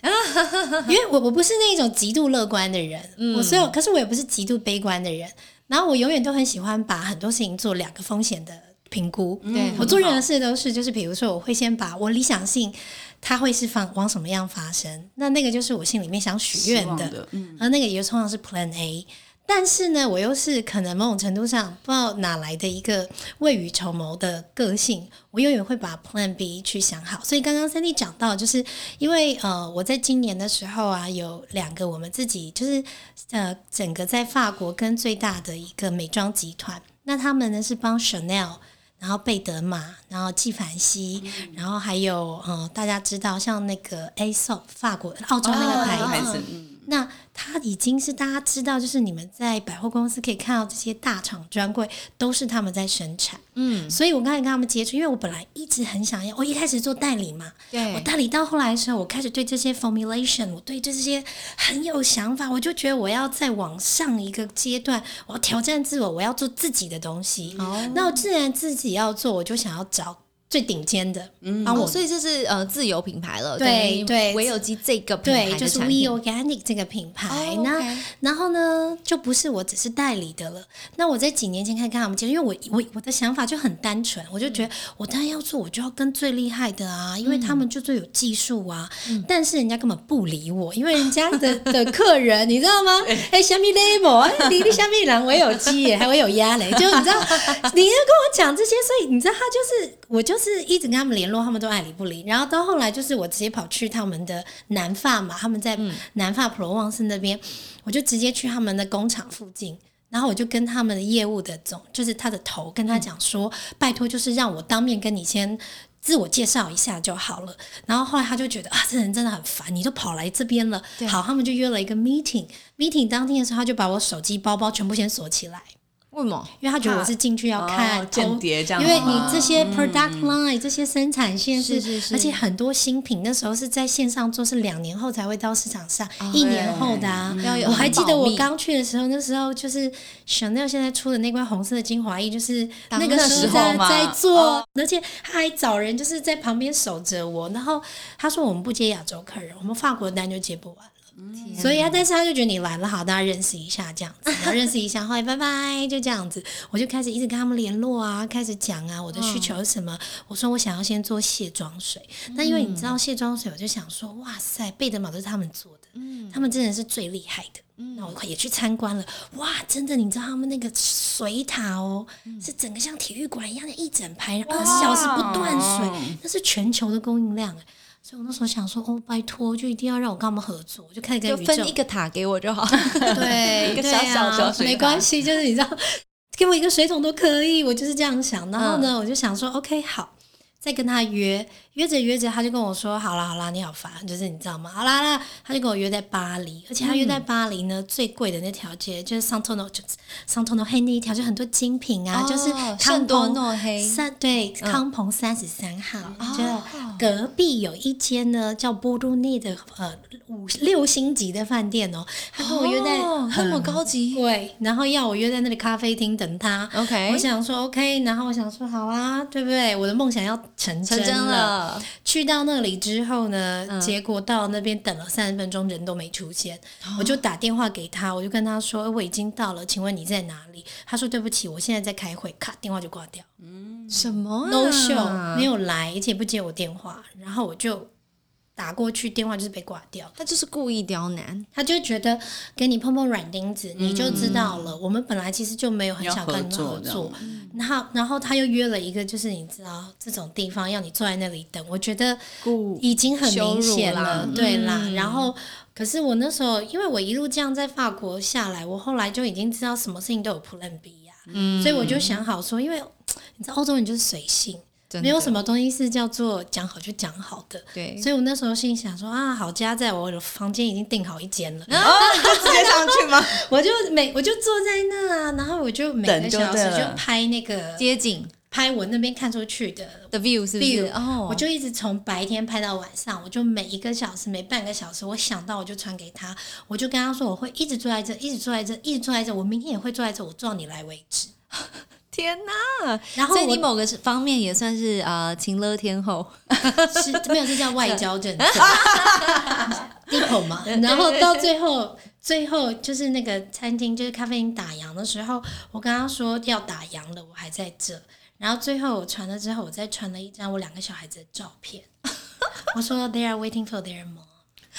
因为我我不是那种极度乐观的人，我所有，可是我也不是极度悲观的人，然后我永远都很喜欢把很多事情做两个风险的评估。对我做任何事都是，就是比如说，我会先把我理想性，它会是放往什么样发生，那那个就是我心里面想许愿的，的，嗯，而那个也通常是 Plan A。但是呢，我又是可能某种程度上不知道哪来的一个未雨绸缪的个性，我永远会把 Plan B 去想好。所以刚刚 Cindy 讲到，就是因为呃，我在今年的时候啊，有两个我们自己就是呃，整个在法国跟最大的一个美妆集团，那他们呢是帮 Chanel。然后贝德玛，然后纪梵希，然后还有呃，大家知道像那个 Aesop 法国、澳洲那个牌子，那它已经是大家知道，就是你们在百货公司可以看到这些大厂专柜都是他们在生产。嗯，所以我刚才跟他们接触，因为我本来一直很想要，我一开始做代理嘛，对我代理到后来的时候，我开始对这些 formulation，我对这些很有想法，我就觉得我要再往上一个阶段，我要挑战自我，我要做自己的东西。哦那我既然自己要做，我就想要找最顶尖的，帮我哦，所以这是呃自有品牌了，对对。唯有机这个品牌对，就是产 We 品 Organic 这个品牌。哦那 OK 然后呢，就不是我只是代理的了。那我在几年前开始跟他们接触，因为我我我的想法就很单纯，我就觉得我当然要做，我就要跟最厉害的啊，因为他们就最有技术啊。但是人家根本不理我，因为人家 的的客人你知道吗？哎，虾米 label，哎，你的虾米人我有鸡耶，还会有鸭嘞，就你知道，你要跟我讲这些，所以你知道他就是我就是一直跟他们联络，他们都爱理不理。然后到后来就是我直接跑去他们的南发嘛，他们在南发普罗旺斯那边，我就直接去他们的工厂附近。然后我就跟他们的业务的总，就是他的头，跟他讲说，拜托，就是让我当面跟你先自我介绍一下就好了。然后后来他就觉得啊，这人真的很烦，你都跑来这边了。好，他们就约了一个 meeting。meeting 当天的时候，他就把我手机、包包全部先锁起来，为什么？因为他觉得我是进去要看、哦间谍这样因为你这些 product line、这些生产线是，是是是。而且很多新品那时候是在线上做，是两年后才会到市场上，一年后的啊。要有我还记得我刚去的时候，那时候就是 Chanel 现在出的那罐红色的精华液，就是那个时时候在候在做，哦。而且他还找人就是在旁边守着我，然后他说我们不接亚洲客人，我们法国单就接不完。所以啊，但是他就觉得你来了，好，大家认识一下这样子，然后认识一下，后来拜拜，就这样子，我就开始一直跟他们联络啊，开始讲啊，我的需求是什么？我说我想要先做卸妆水，那因为你知道卸妆水，我就想说，哇塞，贝德玛都是他们做的，他们真的是最厉害的。那我也去参观了，哇，真的，你知道他们那个水塔哦，是整个像体育馆一样的一整排，二十四小时不断水，那是全球的供应量哎。所以我那时候想说，哦，拜托，就一定要让我跟他们合作，我就开始跟就分一个塔给我就好。对，一个小小小水啊没关系，就是你知道，给我一个水桶都可以，我就是这样想。然后呢，我就想说，OK，好，再跟他约，约着约着，他就跟我说，好啦好啦，你好烦，就是你知道吗？好啦好啦，他就跟我约在巴黎，而且他约在巴黎呢，最贵的那条街就是 Santono，就是 Santono 黑那一条，就很多精品啊，就是康圣多诺黑。三对康鹏三十三号，就隔壁有一间呢叫波多内的呃五六星级的饭店哦，他跟我约在哦那么高级。对，然后要我约在那里咖啡厅等他。OK 我想说 OK，然后我想说好啊，对不对？我的梦想要成真成去到那里之后呢，结果到那边等了三十分钟，人都没出现。我就打电话给他，我就跟他说：“我已经到了，请问你在哪里？”他说：“对不起，我现在在开会。”卡，电话就挂掉。嗯什么、啊、no show 没有来，而且不接我电话，然后我就打过去，电话就是被挂掉。他就是故意刁难。他就觉得给你碰碰软钉子，你就知道了。我们本来其实就没有很想跟你合作作，然后然后他又约了一个，就是你知道这种地方要你坐在那里等，我觉得已经很明显了，对啦。然后可是我那时候，因为我一路这样在法国下来，我后来就已经知道什么事情都有 Plan B 呀、所以我就想好说，因为你知道欧洲人就是随性。没有什么东西是叫做讲好就讲好的，对，所以我那时候心想说啊，好家在我的房间已经订好一间了，哦，就直接上去吗？我就每我就坐在那啊，然后我就每个小时就拍那个街景。拍我那边看出去的的 view 是不是？view，哦，我就一直从白天拍到晚上，我就每一个小时每半个小时，我想到我就传给他，我就跟他说我会一直坐在这，一直坐在这，一直坐在这，我明天也会坐在这，我坐到你来为止。天哪！然后我所以你某个方面也算是呃情乐天后，是没有是叫外交政策 diplo 嘛，然后到最后。最后就是那个餐厅，就是咖啡厅打烊的时候，我跟他说要打烊了，我还在这。然后最后我传了之后，我再传了一张我两个小孩子的照片。我说 They are waiting for their mom。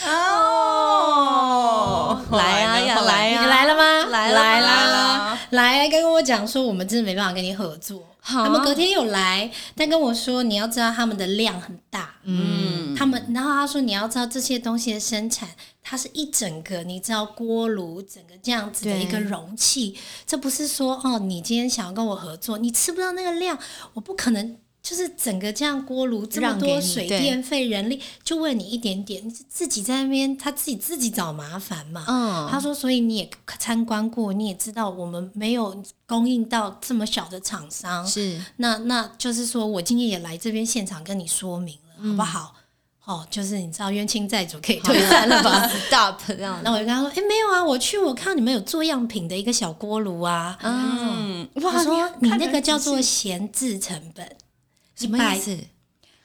哦，来啊呀后来呀啊你来了吗？来了来来啦了！来，跟我讲说我们真的没办法跟你合作。他们隔天有来，但跟我说你要知道他们的量很大，嗯，他们，然后他说你要知道这些东西的生产，它是一整个，你知道锅炉整个这样子的一个容器，这不是说哦，你今天想要跟我合作，你吃不到那个量，我不可能。就是整个这样锅炉这么多水电费、人力，就为你一点点，你自己在那边，他自己自己找麻烦嘛。嗯，他说：“所以你也参观过，你也知道我们没有供应到这么小的厂商。是那那就是说我今天也来这边现场跟你说明了，嗯好不好？哦，就是你知道冤亲债主可以退散了吧？？Stop 这样那我就跟他说：，哎，没有啊，我去我看到你们有做样品的一个小锅炉啊。嗯，嗯，哇我说你那个叫做闲置成本，什么意思？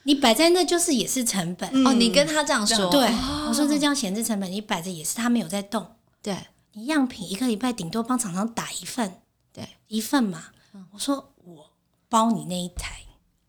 你摆在那就是也是成本。哦，你跟他这样说，对，哦我说这叫闲置成本，你摆着也是他没有在动。对。你样品一个礼拜顶多帮厂商打一份，对，一份嘛。我说我包你那一台，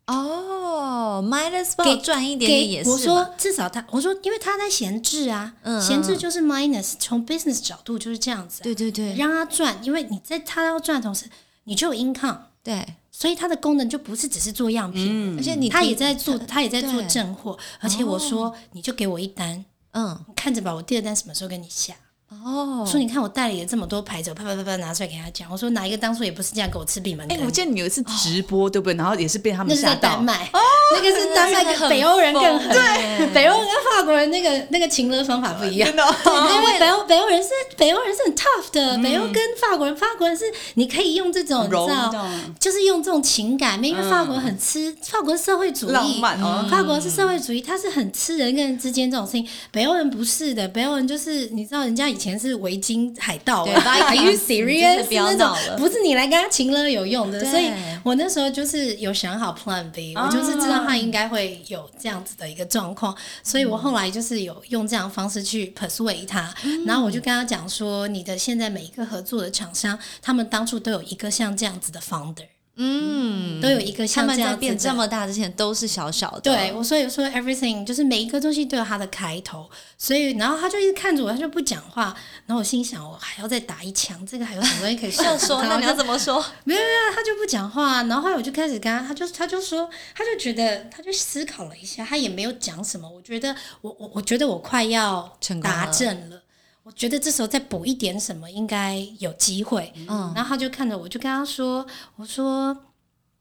哦，might as well 给赚一点点也是我说至少他，我说因为他在闲置啊，嗯。闲置就是 minus，从 business 角度就是这样子、啊，对对对。让他赚，因为你在他要赚的同时，你就有 income，对，所以它的功能就不是只是做样品，而且你他也在做，他也在做正货，而且我说你就给我一单，嗯。看着吧，我第二单什么时候给你下。哦，说你看我代理了这么多牌子，我啪啪啪啪拿出来给他讲。我说哪一个当初也不是这样给我吃闭门哎，羹。我记得你有一次直播，对不对？然后也是被他们吓到丹。麦，那个是丹麦跟北欧人更狠。对北欧人跟法国人那个那个情勒方法不一样。真的哦，因为北欧北欧人是北欧人是很 tough 的，北欧跟法国人，法国人是你可以用这种你知道就是用这种情感，因为法国很吃，法国是社会主义，浪漫哦法国是社会主义，他是很吃人跟人之间这种事情。北欧人不是的，北欧人就是你知道，人家以前是维京海盗，Are you serious？不要那闹了。种不是你来跟他情了有用的，所以我那时候就是有想好 Plan B，我就是知道他应该会有这样子的一个状况，所以我后来就是有用这样的方式去 persuade 他，然后我就跟他讲说，你的现在每一个合作的厂商，他们当初都有一个像这样子的 founder。嗯，都有一个他像这样子们在变这么大之前都是小小的，对，我所以说 everything 就是每一个东西都有它的开头，所以然后他就一直看着我，他就不讲话，然后我心想我还要再打一枪，这个还有什么东西可以说说那你要？怎么说？没有没有，他就不讲话，然后后来我就开始跟他，他就他就说，他就觉得他就思考了一下，他也没有讲什么，我觉得我我我觉得我快要达成功了阵了。我觉得这时候再补一点什么，应该有机会。嗯然后他就看着我，就跟他说：“我说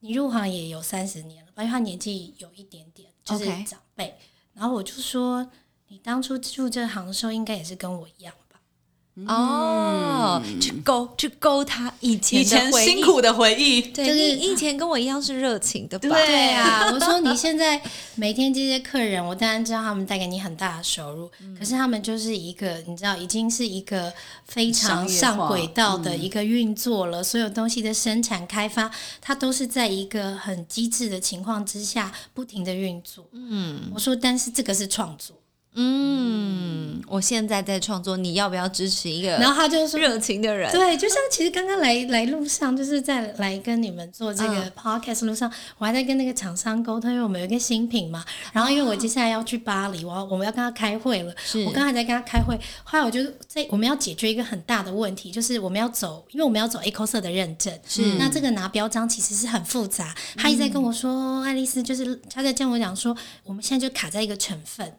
你入行也有三十年了吧，因为他年纪有一点点，就是长辈。然后我就说，你当初入这行的时候，应该也是跟我一样吧？哦，去勾去勾他以前以前辛，苦的回忆，对，就是你以前跟我一样是热情的吧？对对啊，我说你现在每天接些客人，我当然知道他们带给你很大的收入，可是他们就是一个你知道，已经是一个非常上轨道的一个运作了，所有东西的生产开发，它都是在一个很机智的情况之下不停的运作。嗯，我说，但是这个是创作。嗯，我现在在创作，你要不要支持一个然后他就说。热情的人？对，就像其实刚刚来来路上，就是在来跟你们做这个嗯 podcast 路上，我还在跟那个厂商沟通，因为我们有一个新品嘛。然后因为我接下来要去巴黎，我要我们要跟他开会了。是我刚才在跟他开会，后来我就在我们要解决一个很大的问题，就是我们要走，因为我们要走 Eco 色的认证。是那这个拿标章其实是很复杂。他一直在跟我说，爱丽丝就是他在跟我讲说，我们现在就卡在一个成分，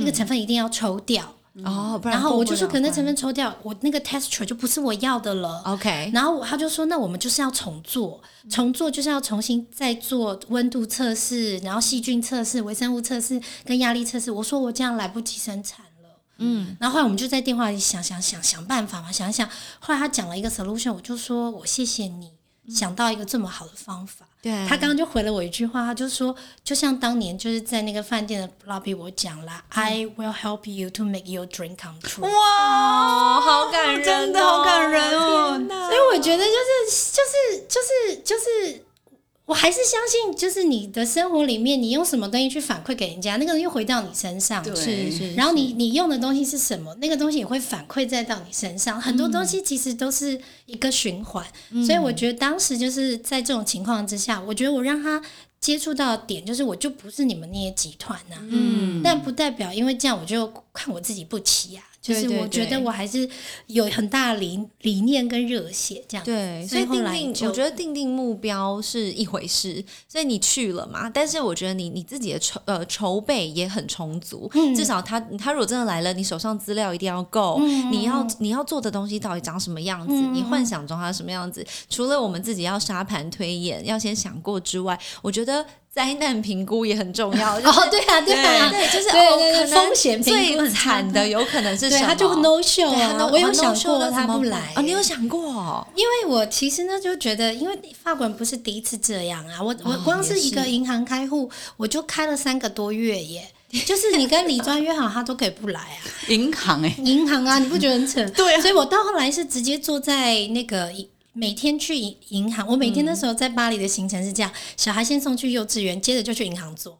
那个成分一定要抽掉。哦，不然然后我就说，可能那成分分抽掉，我那个 texture 就不是我要的了。OK，然后他就说，那我们就是要重做，重做就是要重新再做温度测试，然后细菌测试、微生物测试跟压力测试。我说我这样来不及生产了。嗯，然后后来我们就在电话里想想想想办法嘛，想一想。后来他讲了一个 solution，我就说我谢谢你想到一个这么好的方法。对。他刚刚就回了我一句话，他就说，就像当年就是在那个饭店的 lobby 我讲啦、i will help you to make your dream come true。哇，好感人哦，真的好感人哦。所以我觉得就是就是就是就是，我还是相信，就是你的生活里面，你用什么东西去反馈给人家，那个又回到你身上。对是是，然后你你用的东西是什么，那个东西也会反馈再到你身上。很多东西其实都是一个循环，所以我觉得当时就是在这种情况之下，我觉得我让他接触到的点就是，我就不是你们那些集团呐、嗯，但不代表因为这样我就看我自己不起呀、就是我觉得我还是有很大的理理念跟热血这样。对，所所以定定，我觉得定定目标是一回事，所以你去了嘛，但是我觉得你你自己的筹呃筹备也很充足，嗯至少他他如果真的来了，你手上资料一定要够，嗯你要你要做的东西到底长什么样子，你幻想中它什么样子，除了我们自己要沙盘推演，要先想过之外，我觉得灾难评估也很重要，就是、哦，对啊，对啊，对，就是对哦，可能风险评估最很惨的有可能是什么？对，他就 no show 啊我有想过他不来哦，你有想过哦？因为我其实呢就觉得，因为法国人不是第一次这样啊，我我哦光是一个银行开户，我就开了三个多月耶。就是你跟李专约好，他都可以不来啊。银行哎、银行啊，你不觉得很扯？对啊所以我到后来是直接坐在那个银每天去银银行。我每天那时候在巴黎的行程是这样：小孩先送去幼稚园，接着就去银行做。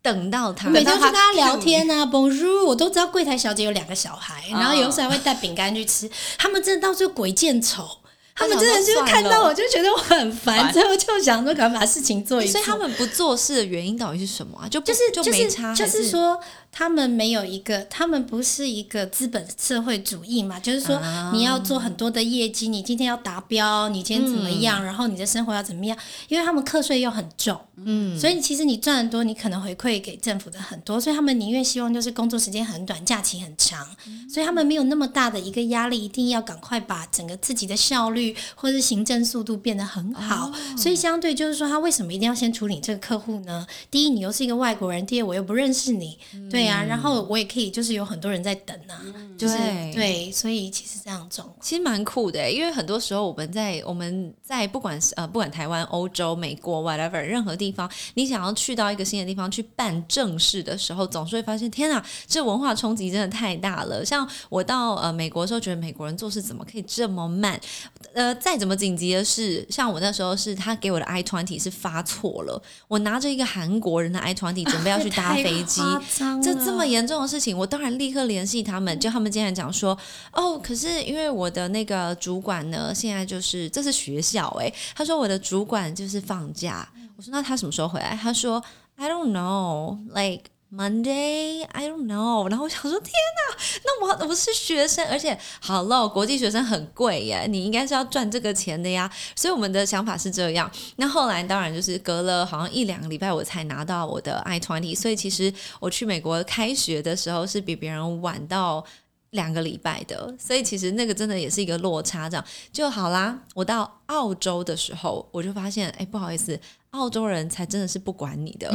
等到他，每天去跟他聊天啊，Bonjour，我都知道柜台小姐有两个小孩，然后有时候还会带饼干去吃。他们真的到最后鬼见愁，他们真的就是看到我就觉得我很烦，烦最后就想说赶快把事情做一做。所以他们不做事的原因到底是什么啊？就就是就就是没差，就是说他们没有一个，他们不是一个资本社会主义嘛，就是说啊。你要做很多的业绩，你今天要达标，你今天怎么样，然后你的生活要怎么样，因为他们课税又很重，嗯，所以其实你赚的多，你可能回馈给政府的很多，所以他们宁愿希望就是工作时间很短，假期很长，所以他们没有那么大的一个压力，一定要赶快把整个自己的效率或者是行政速度变得很好。所以相对就是说，他为什么一定要先处理这个客户呢？第一，你又是一个外国人；第二，我又不认识你，对啊，然后我也可以就是有很多人在等啊，就是对对，所以其实这样状况。其实蛮酷的，因为很多时候我们在我们在不管是呃不管台湾、欧洲、美国 whatever 任何地方，你想要去到一个新的地方去办正事的时候，总是会发现天啊，这文化冲击真的太大了。像我到呃美国的时候，觉得美国人做事怎么可以这么慢？呃，再怎么紧急的事，像我那时候是他给我的 i twenty 是发错了，我拿着一个韩国人的 i twenty 准备要去搭飞机。这这么严重的事情，我当然立刻联系他们，就他们竟然讲说，哦，可是因为我的那个主管呢，现在就是这是学校诶、他说我的主管就是放假，我说那他什么时候回来？他说 I don't know, like Monday, I don't know。然后我想说，天哪，那我我是学生，而且好了，国际学生很贵耶，你应该是要赚这个钱的呀。所以我们的想法是这样。那后来当然就是隔了好像一两个礼拜，我才拿到我的 i twenty。所以其实我去美国开学的时候是比别人晚到。两个礼拜的，所以其实那个真的也是一个落差，这样就好啦。我到澳洲的时候，我就发现，哎，不好意思，澳洲人才真的是不管你的。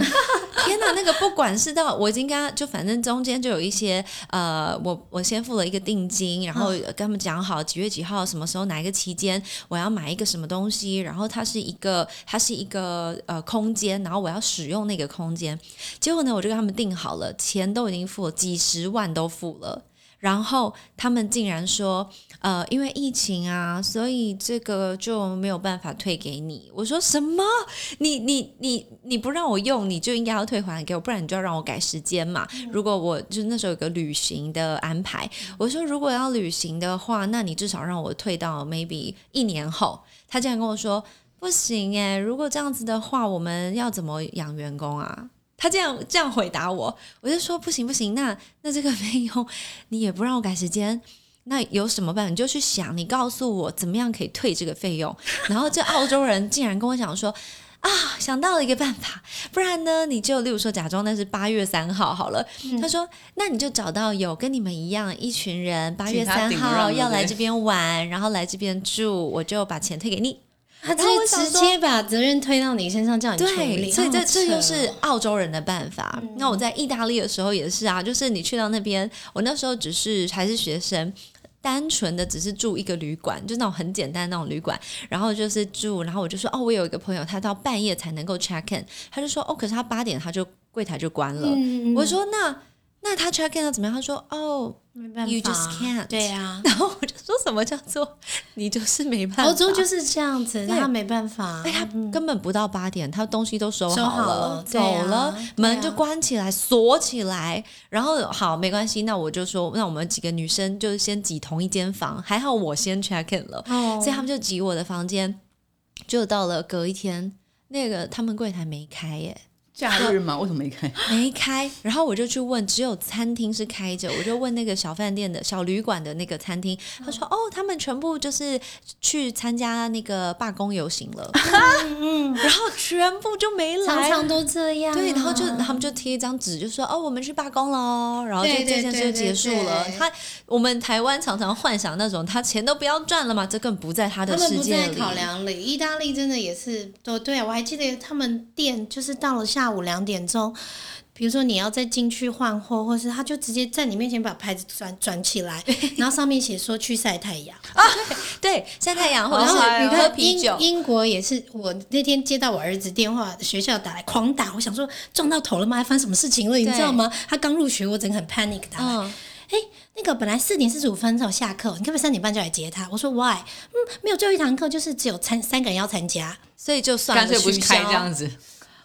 天哪，那个不管是到我已经跟他就反正中间就有一些呃，我我先付了一个定金，然后跟他们讲好几月几号什么时候哪一个期间我要买一个什么东西，然后它是一个它是一个呃空间，然后我要使用那个空间。结果呢，我就跟他们定好了，钱都已经付了，几十万都付了。然后他们竟然说，呃，因为疫情啊，所以这个就没有办法退给你。我说什么？你你你你不让我用，你就应该要退还给我，不然你就要让我改时间嘛。如果我就那时候有个旅行的安排，我说如果要旅行的话，那你至少让我退到 maybe 一年后。他竟然跟我说不行诶，如果这样子的话，我们要怎么养员工啊？他这样这样回答我，我就说不行不行，那那这个费用你也不让我改时间，那有什么办法？你就去想，你告诉我怎么样可以退这个费用。然后这澳洲人竟然跟我讲说啊，想到了一个办法，不然呢，你就例如说假装那是八月三号好了。他说，那你就找到有跟你们一样一群人，八月三号要来这边玩，然后来这边住，我就把钱退给你。他就直接把责任推到你身上，叫你处理。所以这这就是澳洲人的办法。那我在意大利的时候也是啊，就是你去到那边，我那时候只是还是学生，单纯的只是住一个旅馆，就那种很简单那种旅馆，然后就是住，然后我就说哦，我有一个朋友，他到半夜才能够 check in，他就说哦，可是他八点他就柜台就关了。我说那那他 check in 了怎么样？他说哦。没办法，You just can't。对呀，然后我就说什么叫做你就是没办法？欧洲就是这样子，他没办法。哎，他根本不到八点，他东西都收好了，走了，门就关起来，锁起来。然后好，没关系，那我就说，那我们几个女生就先挤同一间房。还好我先 check in 了，所以他们就挤我的房间。就到了隔一天，那个他们柜台没开耶。假日吗？为什么没开？没开，然后我就去问，只有餐厅是开着。我就问那个小饭店的小旅馆的那个餐厅，他说：“哦，他们全部就是去参加那个罢工游行了。”嗯，然后全部就没来，常常都这样。对，然后就他们就贴一张纸，就说：“哦，我们去罢工了。”然后就这件事就结束了。他我们台湾常常幻想那种他钱都不要赚了嘛，这更不在他的世界里考量里。意大利真的也是都对啊，我还记得他们店就是到了下。下午两点钟，比如说你要再进去换货，或是他就直接在你面前把牌子转转起来，然后上面写说去晒太阳啊，对，晒太阳，或者是你喝啤酒。英国也是，我那天接到我儿子电话，学校打来狂打，我想说撞到头了吗？还发生什么事情了？你知道吗？他刚入学，我整个很 panic 打来。哎，那个本来四点四十五分才下课，你可不可以三点半就来接他？我说 Why？嗯，没有最后一堂课，就是只有参三个人要参加，所以就算了干脆不开这样子。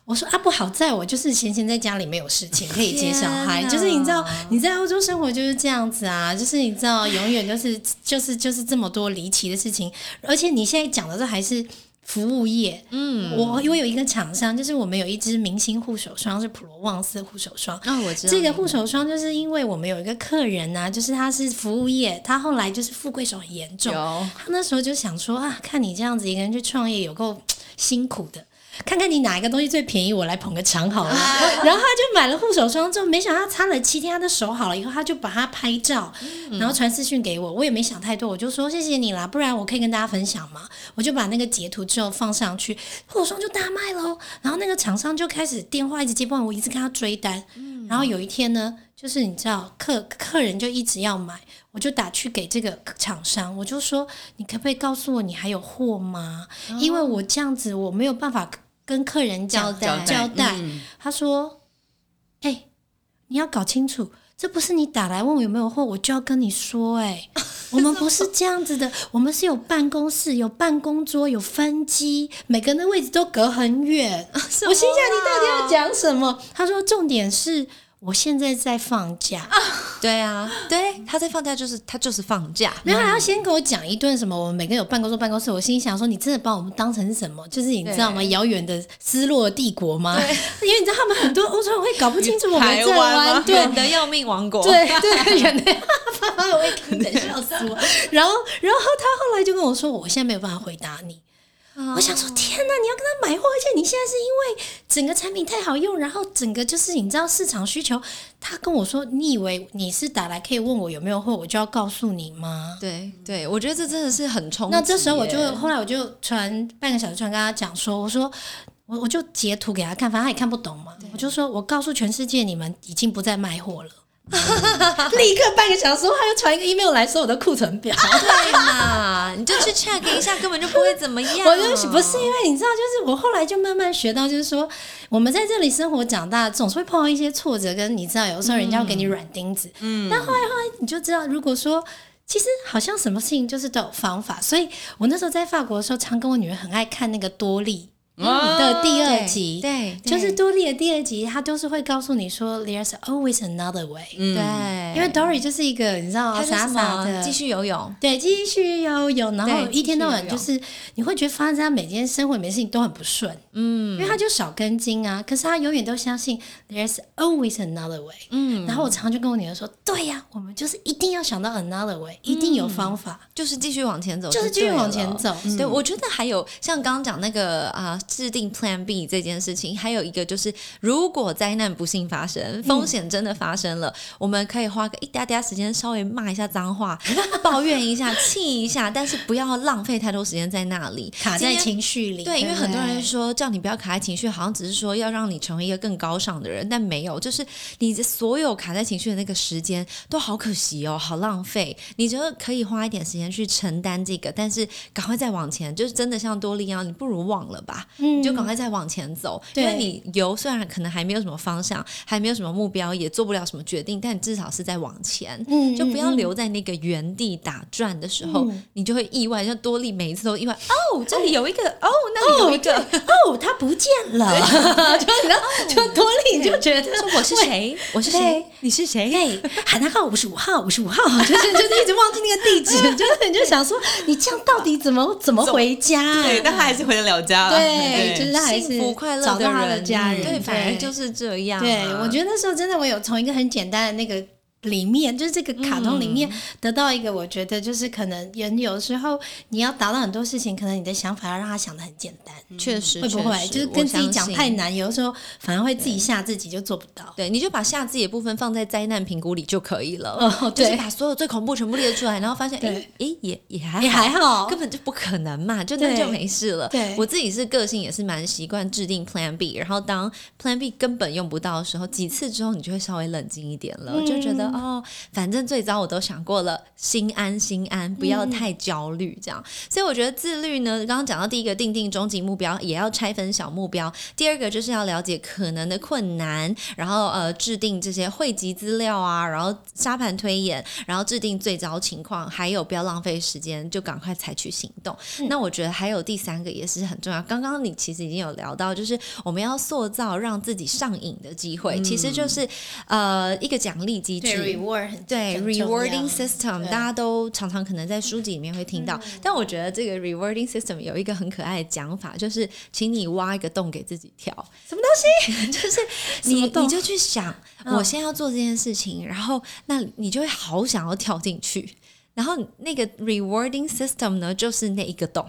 我说啊，不好在我就是闲闲在家里没有事情可以接小孩，就是你知道你在欧洲生活就是这样子啊，就是你知道永远就是就是就是这么多离奇的事情，而且你现在讲的这还是服务业，嗯，我我有一个厂商，就是我们有一支明星护手霜是普罗旺斯护手霜，啊，我知道这个护手霜就是因为我们有一个客人啊，就是他是服务业，他后来就是富贵手很严重，他那时候就想说啊，看你这样子一个人去创业有够辛苦的。看看你哪一个东西最便宜，我来捧个场好了。然后他就买了护手霜，之后没想到擦了七天，他的手好了以后，他就把它拍照，然后传私讯给我。我也没想太多，我就说谢谢你啦，不然我可以跟大家分享嘛。我就把那个截图之后放上去，护手霜就大卖喽。然后那个厂商就开始电话一直接不完，我一直跟他追单。然后有一天呢，就是你知道客客人就一直要买，我就打去给这个厂商，我就说你可不可以告诉我你还有货吗？因为我这样子我没有办法。跟客人交代交代，他说：“哎，你要搞清楚，这不是你打来问我有没有货，我就要跟你说。哎，我们不是这样子的，我们是有办公室、有办公桌、有分机，每个人的位置都隔很远。我心想，你到底要讲什么？他说，重点是。”我现在在放假，对啊，对，他在放假，就是他就是放假，然后还要先跟我讲一顿什么，我们每个人有办公室，办公室，我心想说，你真的把我们当成什么？就是你知道吗？遥远的失落帝国吗？因为你知道他们很多欧洲人会搞不清楚我们在玩，远的要命王国，对对，远的，我会跟的笑死我。然后，然后他后来就跟我说，我现在没有办法回答你。我想说，天哪！你要跟他买货，而且你现在是因为整个产品太好用，然后整个就是你知道市场需求。他跟我说：“你以为你是打来可以问我有没有货，我就要告诉你吗？”对对，我觉得这真的是很冲。那这时候我就后来我就传半个小时传跟他讲说：“我说我我就截图给他看，反正他也看不懂嘛。我就说我告诉全世界，你们已经不再卖货了。” 立刻半个小时后，他又传一个 email 来说我的库存表。对嘛，你就去 check 一下，根本就不会怎么样。我就不是因为你知道，就是我后来就慢慢学到，就是说我们在这里生活长大，总是会碰到一些挫折，跟你知道，有时候人家会给你软钉子。嗯，但后来后来你就知道，如果说其实好像什么事情就是都有方法，所以我那时候在法国的时候，常跟我女儿很爱看那个多利。的第二集，对，就是多莉的第二集，他都是会告诉你说，There's always another way。对，因为 Dory 就是一个你知道傻傻的。继续游泳，对，继续游泳，然后一天到晚就是你会觉得发生在他每天生活里面事情都很不顺，嗯，因为他就少根筋啊，可是他永远都相信 There's always another way。嗯，然后我常常就跟我女儿说，对呀，我们就是一定要想到 another way，一定有方法，就是继续往前走，就是继续往前走。走。对，我觉得还有像刚刚讲那个啊、制定 Plan B 这件事情，还有一个就是，如果灾难不幸发生，风险真的发生了，我们可以花个一嗲嗲时间，稍微骂一下脏话，抱怨一下，气一下，但是不要浪费太多时间在那里，卡在情绪里，对，因为很多人说叫你不要卡在情绪，好像只是说要让你成为一个更高尚的人，但没有，就是你的所有卡在情绪的那个时间都好可惜哦，好浪费。你觉得可以花一点时间去承担这个，但是赶快再往前，就是真的像多利一样，你不如忘了吧，你就赶快再往前走，因为你游虽然可能还没有什么方向，还没有什么目标，也做不了什么决定，但你至少是在往前。嗯就不要留在那个原地打转的时候，嗯你就会意外。像多利每一次都意外，哦，这里有一个，哦，那里有一个，哦，他不见了，就你知道，就多利你就觉得说我是谁？我是谁？你是谁？对，海南号五十五号，五十五号，就是就是一直忘记那个地址，就是你就想说，你这样到底怎么怎么回家？对，但他还是回得了家了。对，就是他还是幸福快乐找到他的，家人，对，反而就是这样啊。对，我觉得那时候真的，我有从一个很简单的那个里面，就是这个卡通里面得到一个，我觉得就是可能人有时候你要达到很多事情，可能你的想法要让他想的很简单，确实会不会？就是跟自己讲太难，有的时候反而会自己吓自己，就做不到。对，你就把吓自己的部分放在灾难评估里就可以了。哦对。就是把所有最恐怖全部列出来，然后发现，哎对。哎，也也还也还好。根本就不可能嘛，就那就没事了。对。我自己是个性也是蛮习惯制定 Plan B，然后当 Plan B 根本用不到的时候，几次之后你就会稍微冷静一点了，就觉得嗯哦，反正最早我都想过了，心安心安，不要太焦虑这样。所以我觉得自律呢，刚刚讲到第一个定定终极目标，也要拆分小目标；第二个就是要了解可能的困难，然后呃制定这些汇集资料啊，然后沙盘推演，然后制定最糟情况，还有不要浪费时间，就赶快采取行动。那我觉得还有第三个也是很重要。刚刚你其实已经有聊到，就是我们要塑造让自己上瘾的机会，其实就是呃一个奖励机制。Reward 很对 rewarding system，大家都常常可能在书籍里面会听到，但我觉得这个 rewarding system 有一个很可爱的讲法，就是请你挖一个洞给自己跳。什么东西？就是 你你就去想，嗯我现在要做这件事情，然后那你就会好想要跳进去，然后那个 rewarding system 呢，就是那一个洞。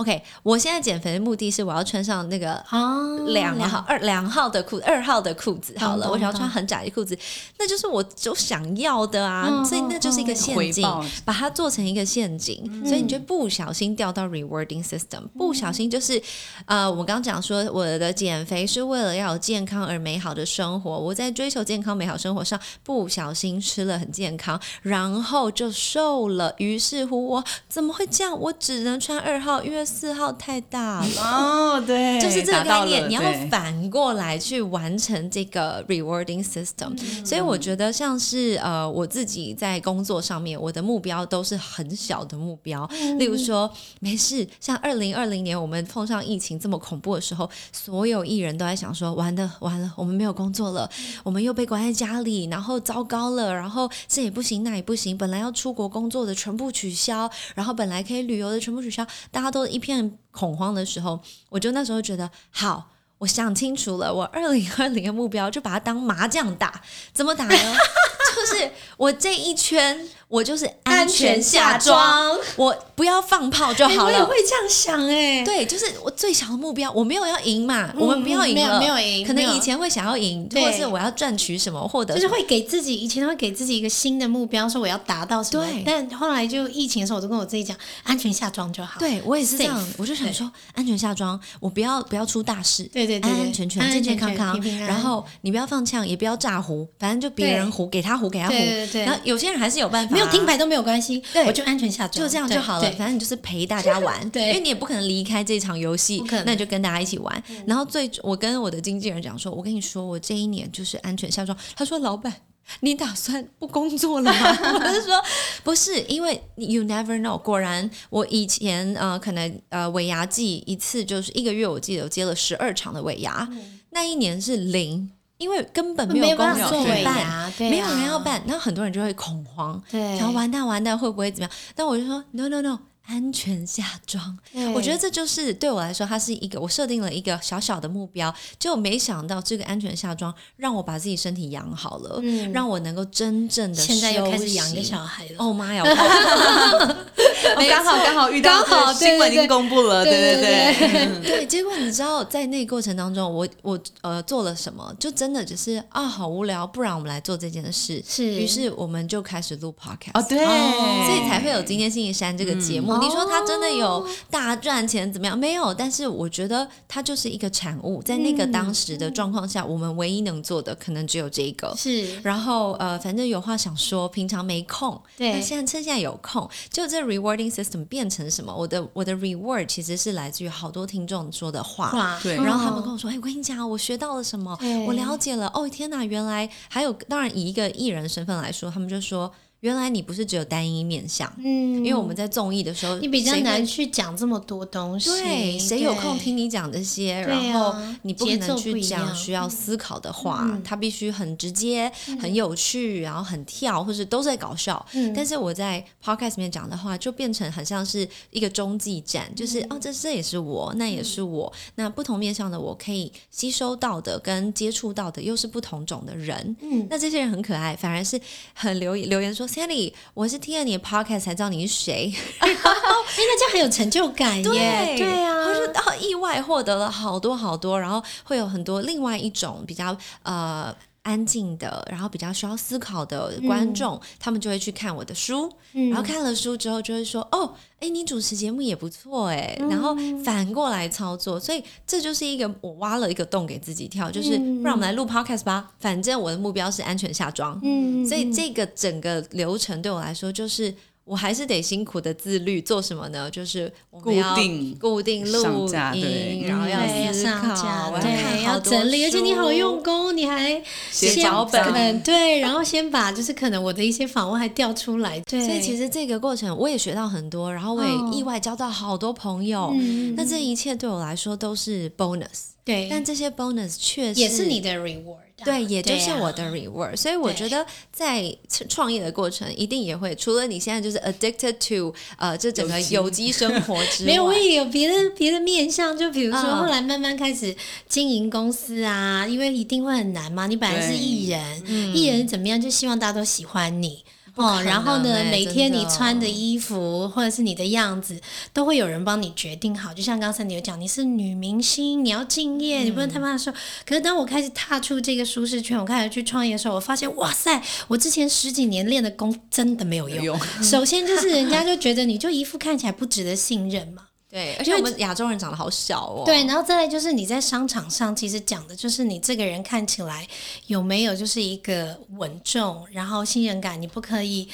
OK，我现在减肥的目的是我要穿上那个啊两号二两号的裤二号的裤子好了，我想要穿很窄的裤子，那就是我就想要的啊，嗯所以那就是一个陷阱，把它做成一个陷阱，所以你就不小心掉到 rewarding system，不小心就是呃，我刚刚讲说我的减肥是为了要有健康而美好的生活，我在追求健康美好生活上不小心吃了很健康，然后就瘦了，于是乎我怎么会这样？我只能穿二号，因为四号太大了。哦，对，就是这个概念，你要反过来去完成这个 rewarding system。所以我觉得像是呃我自己在工作上面，我的目标都是很小的目标，例如说没事，像二零二零年我们碰上疫情这么恐怖的时候，所有艺人都在想说完了完了，我们没有工作了，我们又被关在家里，然后糟糕了，然后这也不行那也不行，本来要出国工作的全部取消，然后本来可以旅游的全部取消，大家都一片恐慌的时候，我就那时候觉得好。我想清楚了，我二零二零的目标就把它当麻将打，怎么打呢？就是我这一圈，我就是安全全下下装，我不要放炮就哎好了。我也会这样想哎、对，就是我最小的目标，我没有要赢嘛，我们不要赢没有了，没有赢可能以前会想要赢，或者是我要赚取什么，获得就是会给自己以前会给自己一个新的目标，说我要达到什么对，但后来就疫情的时候，我都跟我自己讲，安全下装就好。对我也是这样我就想说安全下装，我不要不要出大事，对对对。对安安全全、健健康康全全平平，安。然后你不要放枪，也不要炸胡，反正就别人胡给他胡给他胡，对对对。然后有些人还是有办法。啊，没有听牌都没有关系，对我就安全下装，就这样就好了，反正你就是陪大家玩，对因为你也不可能离开这场游戏那你就跟大家一起玩。然后最我跟我的经纪人讲说，我跟你说，我这一年就是安全下装。他说，老板。你打算不工作了吗？我就说不是，因为 you never know。果然，我以前呃，可能呃尾牙季一次就是一个月，我记得我接了十二场的尾牙，那一年是零，因为根本没没有公司有办没有人要，办，那很多人就会恐慌，对，然后完蛋完蛋会不会怎么样？但我就说 no no no，安全下装。我觉得这就是对我来说，它是一个我设定了一个小小的目标，就没想到这个安全下装让我把自己身体养好了，嗯让我能够真正的现在又开始养一个小孩了，哦妈呀！我哦刚好刚好遇到刚好这个新闻已经公布了，对对对对 结果你知道在那个过程当中，我我呃做了什么？就真的只是啊，好无聊，不然我们来做这件事。是于是我们就开始录 podcast。哦对，所以才会有今天星期三这个节目。嗯你说他真的有大赚钱怎么样？没有，但是我觉得它就是一个产物，在那个当时的状况下，我们唯一能做的可能只有这个。是然后呃，反正有话想说，平常没空，对那现在趁现在有空，就这 rewarding system 变成什么？我的我的 reward 其实是来自于好多听众说的话。对然后他们跟哦我说：“哎、我跟你讲，我学到了什么，我了解了。哦，天哪，原来还有，当然以一个艺人身份来说，他们就说，原来你不是只有单一面相，嗯，因为我们在综艺的时候，你比较难去讲这么多东西，对，谁有空听你讲这些？对然后啊你不可能去讲需要思考的话，嗯。它必须很直接、很有趣，然后很跳，或是都在搞笑。嗯。但是我在 podcast 里面讲的话，就变成很像是一个中继站，就是、嗯哦，这这也是我，那也是我，那不同面向的我可以吸收到的跟接触到的又是不同种的人。嗯。那这些人很可爱，反而是很留留言说，Sally，我是听了你的 podcast 才知道你是谁。哎，那这样很有成就感耶，对啊，他说到意外获得了好多好多，然后会有很多另外一种比较呃。安静的，然后比较需要思考的观众，他们就会去看我的书，嗯然后看了书之后就会说：“哦，哎，你主持节目也不错哎。嗯然后反过来操作，所以这就是一个我挖了一个洞给自己跳，就是嗯不然我们来录 podcast 吧，反正我的目标是安全下装，嗯，所以这个整个流程对我来说就是。我还是得辛苦的自律，做什么呢？就是固定固定录音，然后要思上考，对，要整理，而且你好用功，你还写脚本。对，然后先把就是可能我的一些访问还调出来，对，所以其实这个过程我也学到很多，然后我哦。也意外交到好多朋友。嗯。那这一切对我来说都是 bonus，对，但这些 bonus 确实也是你的 reward，啊对，也就是啊我的 reward。所以我觉得在创业的过程，一定也会除了你现在就是 addicted to 呃这整个有机生活 之外，没有，我也有别的别的面向，就比如说嗯后来慢慢开始经营公司啊，因为一定会很难嘛。你本来是艺人，艺人怎么样，就希望大家都喜欢你。哦，然后呢，每天你穿的衣服或者是你的样子，都会有人帮你决定好。就像刚才你有讲，你是女明星，你要敬业，你不能太慢的时候。可是当我开始踏出这个舒适圈，我开始去创业的时候，我发现，哇塞，我之前十几年练的功真的没有用。有首先就是人家 就觉得你就一副看起来不值得信任嘛。对，而且我们亚洲人长得好小哦。对，然后再来就是你在商场上，其实讲的就是你这个人看起来有没有就是一个稳重，然后信任感，你不可以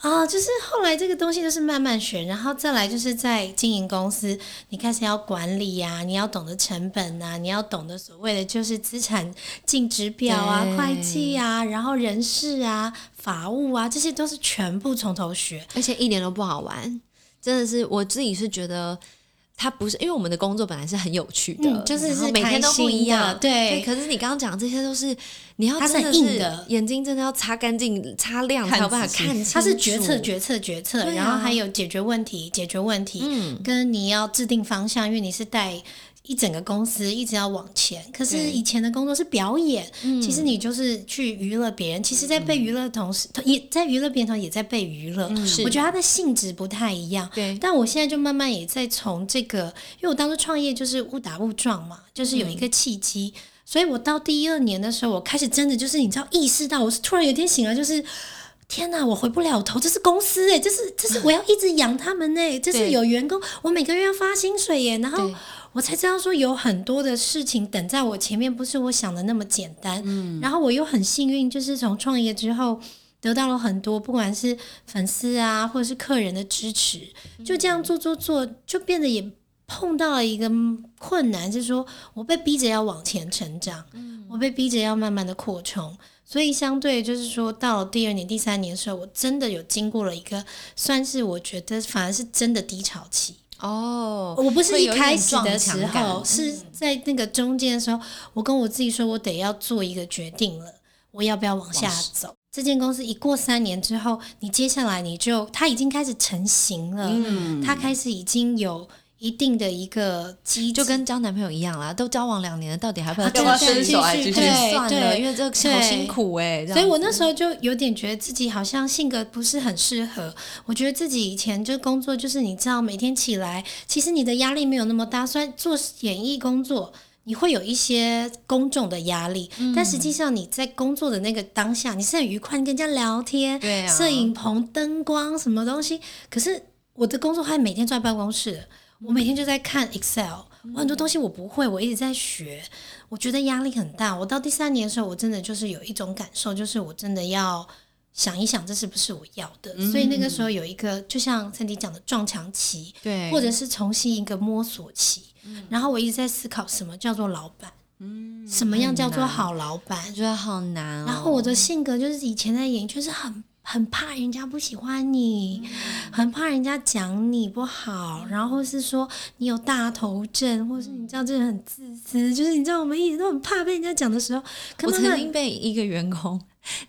啊、就是后来这个东西就是慢慢学，然后再来就是在经营公司，你开始要管理呀、你要懂得成本啊，你要懂得所谓的就是资产净值表啊、会计啊，然后人事啊、法务啊，这些都是全部从头学。而且一点都不好玩，真的是我自己是觉得。它不是因为我们的工作本来是很有趣的，嗯就是是每天都不一样对可是你刚刚讲的这些都是你要真的是眼睛真的要擦干净、擦亮才看有办法看清楚。它是决策、决策、决策，啊然后还有解决问题、解决问题，嗯，跟你要制定方向，因为你是带一整个公司一直要往前，可是以前的工作是表演，嗯其实你就是去娱乐别人。其实，在被娱乐的同时，也在娱乐别人也在被娱乐。是我觉得它的性质不太一样。对但我现在就慢慢也在从这个，因为我当初创业就是误打误撞嘛，就是有一个契机，所以我到第二年的时候，我开始真的就是你知道意识到，我是突然有一天醒了，就是。天哪，我回不了头，这是公司哎，这是这是 我要一直养他们哎，这是有员工，我每个月要发薪水耶，然后对我才知道说有很多的事情等在我前面，不是我想的那么简单。嗯，然后我又很幸运，就是从创业之后得到了很多，不管是粉丝啊，或者是客人的支持，就这样做做做，就变得也碰到了一个困难，是说我被逼着要往前成长，我被逼着要慢慢的扩充。所以相对就是说，到了第二年、第三年的时候，我真的有经过了一个，算是我觉得反而是真的低潮期。哦，我不是一开始的时候，是在那个中间的时候，我跟我自己说，我得要做一个决定了，我要不要往下走？这间公司一过三年之后，你接下来你就它已经开始成型了，嗯它开始已经有一定的一个机制，就跟交男朋友一样啦，都交往两年了，到底还不要继续继续对算了，对因为这个好辛苦哎、所以我那时候就有点觉得自己好像性格不是很适合。我觉得自己以前就工作，就是你知道每天起来，其实你的压力没有那么大。虽然做演艺工作，你会有一些公众的压力，嗯但实际上你在工作的那个当下，你是很愉快，你跟人家聊天，对啊摄影棚、灯光什么东西。可是我的工作还每天坐在办公室，我每天就在看 Excel，我很多东西我不会，我一直在学，我觉得压力很大。我到第三年的时候，我真的就是有一种感受，就是我真的要想一想，这是不是我要的。所以那个时候有一个，就像三迪讲的撞墙期，对，或者是重新一个摸索期。然后我一直在思考，什么叫做老板？嗯什么样叫做好老板我？觉得好难哦。然后我的性格就是以前在演艺圈是很很怕人家不喜欢你，很怕人家讲你不好，然后是说你有大头症，或是你知道这人很自私，就是你知道我们一直都很怕被人家讲的时候，可我曾经被一个员工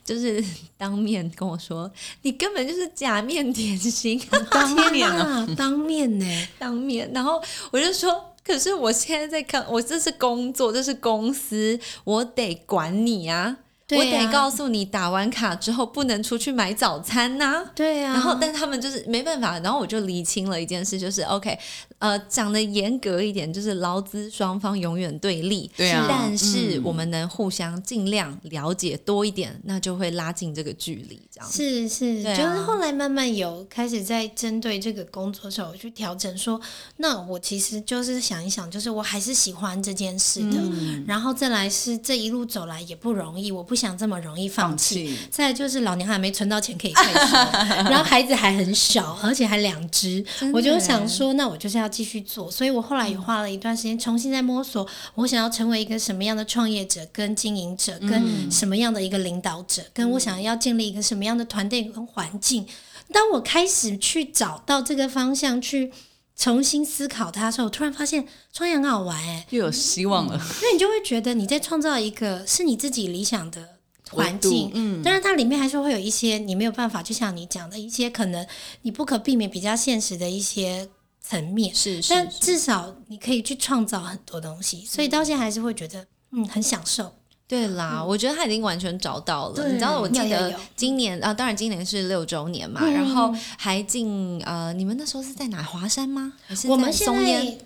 就是当面跟我说：“你根本就是假面甜心。”当面哦，啊，当面呢、当面，然后我就说。可是我现在在看，我这是工作，这是公司，我得管你啊，我对啊得告诉你打完卡之后不能出去买早餐呐、对啊，然后，但他们就是没办法，然后我就理清了一件事，就是 OK，呃，讲的严格一点，就是劳资双方永远对立，对啊。但是嗯我们能互相尽量了解多一点，那就会拉近这个距离，这样。子。是是，啊。就是后来慢慢有开始在针对这个工作的时候去调整说，那我其实就是想一想，就是我还是喜欢这件事的，嗯。然后再来是这一路走来也不容易，我不想这么容易放放弃。再就是老娘还没存到钱可以退休，然后孩子还很小，而且还两只，我就想说，那我就是要继续做。所以我后来也花了一段时间重新在摸索，我想要成为一个什么样的创业者、跟经营者、跟什么样的一个领导者，跟我想要建立一个什么样的团队跟环境。当我开始去找到这个方向，去重新思考它的时候，我突然发现创业很好玩哎、又有希望了。因为你就会觉得你在创造一个是你自己理想的环境，嗯。当然它里面还是会有一些你没有办法，就像你讲的一些可能你不可避免比较现实的一些层面，是是但至少你可以去创造很多东西，所以到现在还是会觉得嗯很享受。对啦，我觉得他已经完全找到了。你知道，我记得今年啊，当然今年是六周年嘛，嗯然后还进呃，你们那时候是在哪？华山吗？还是我们现？在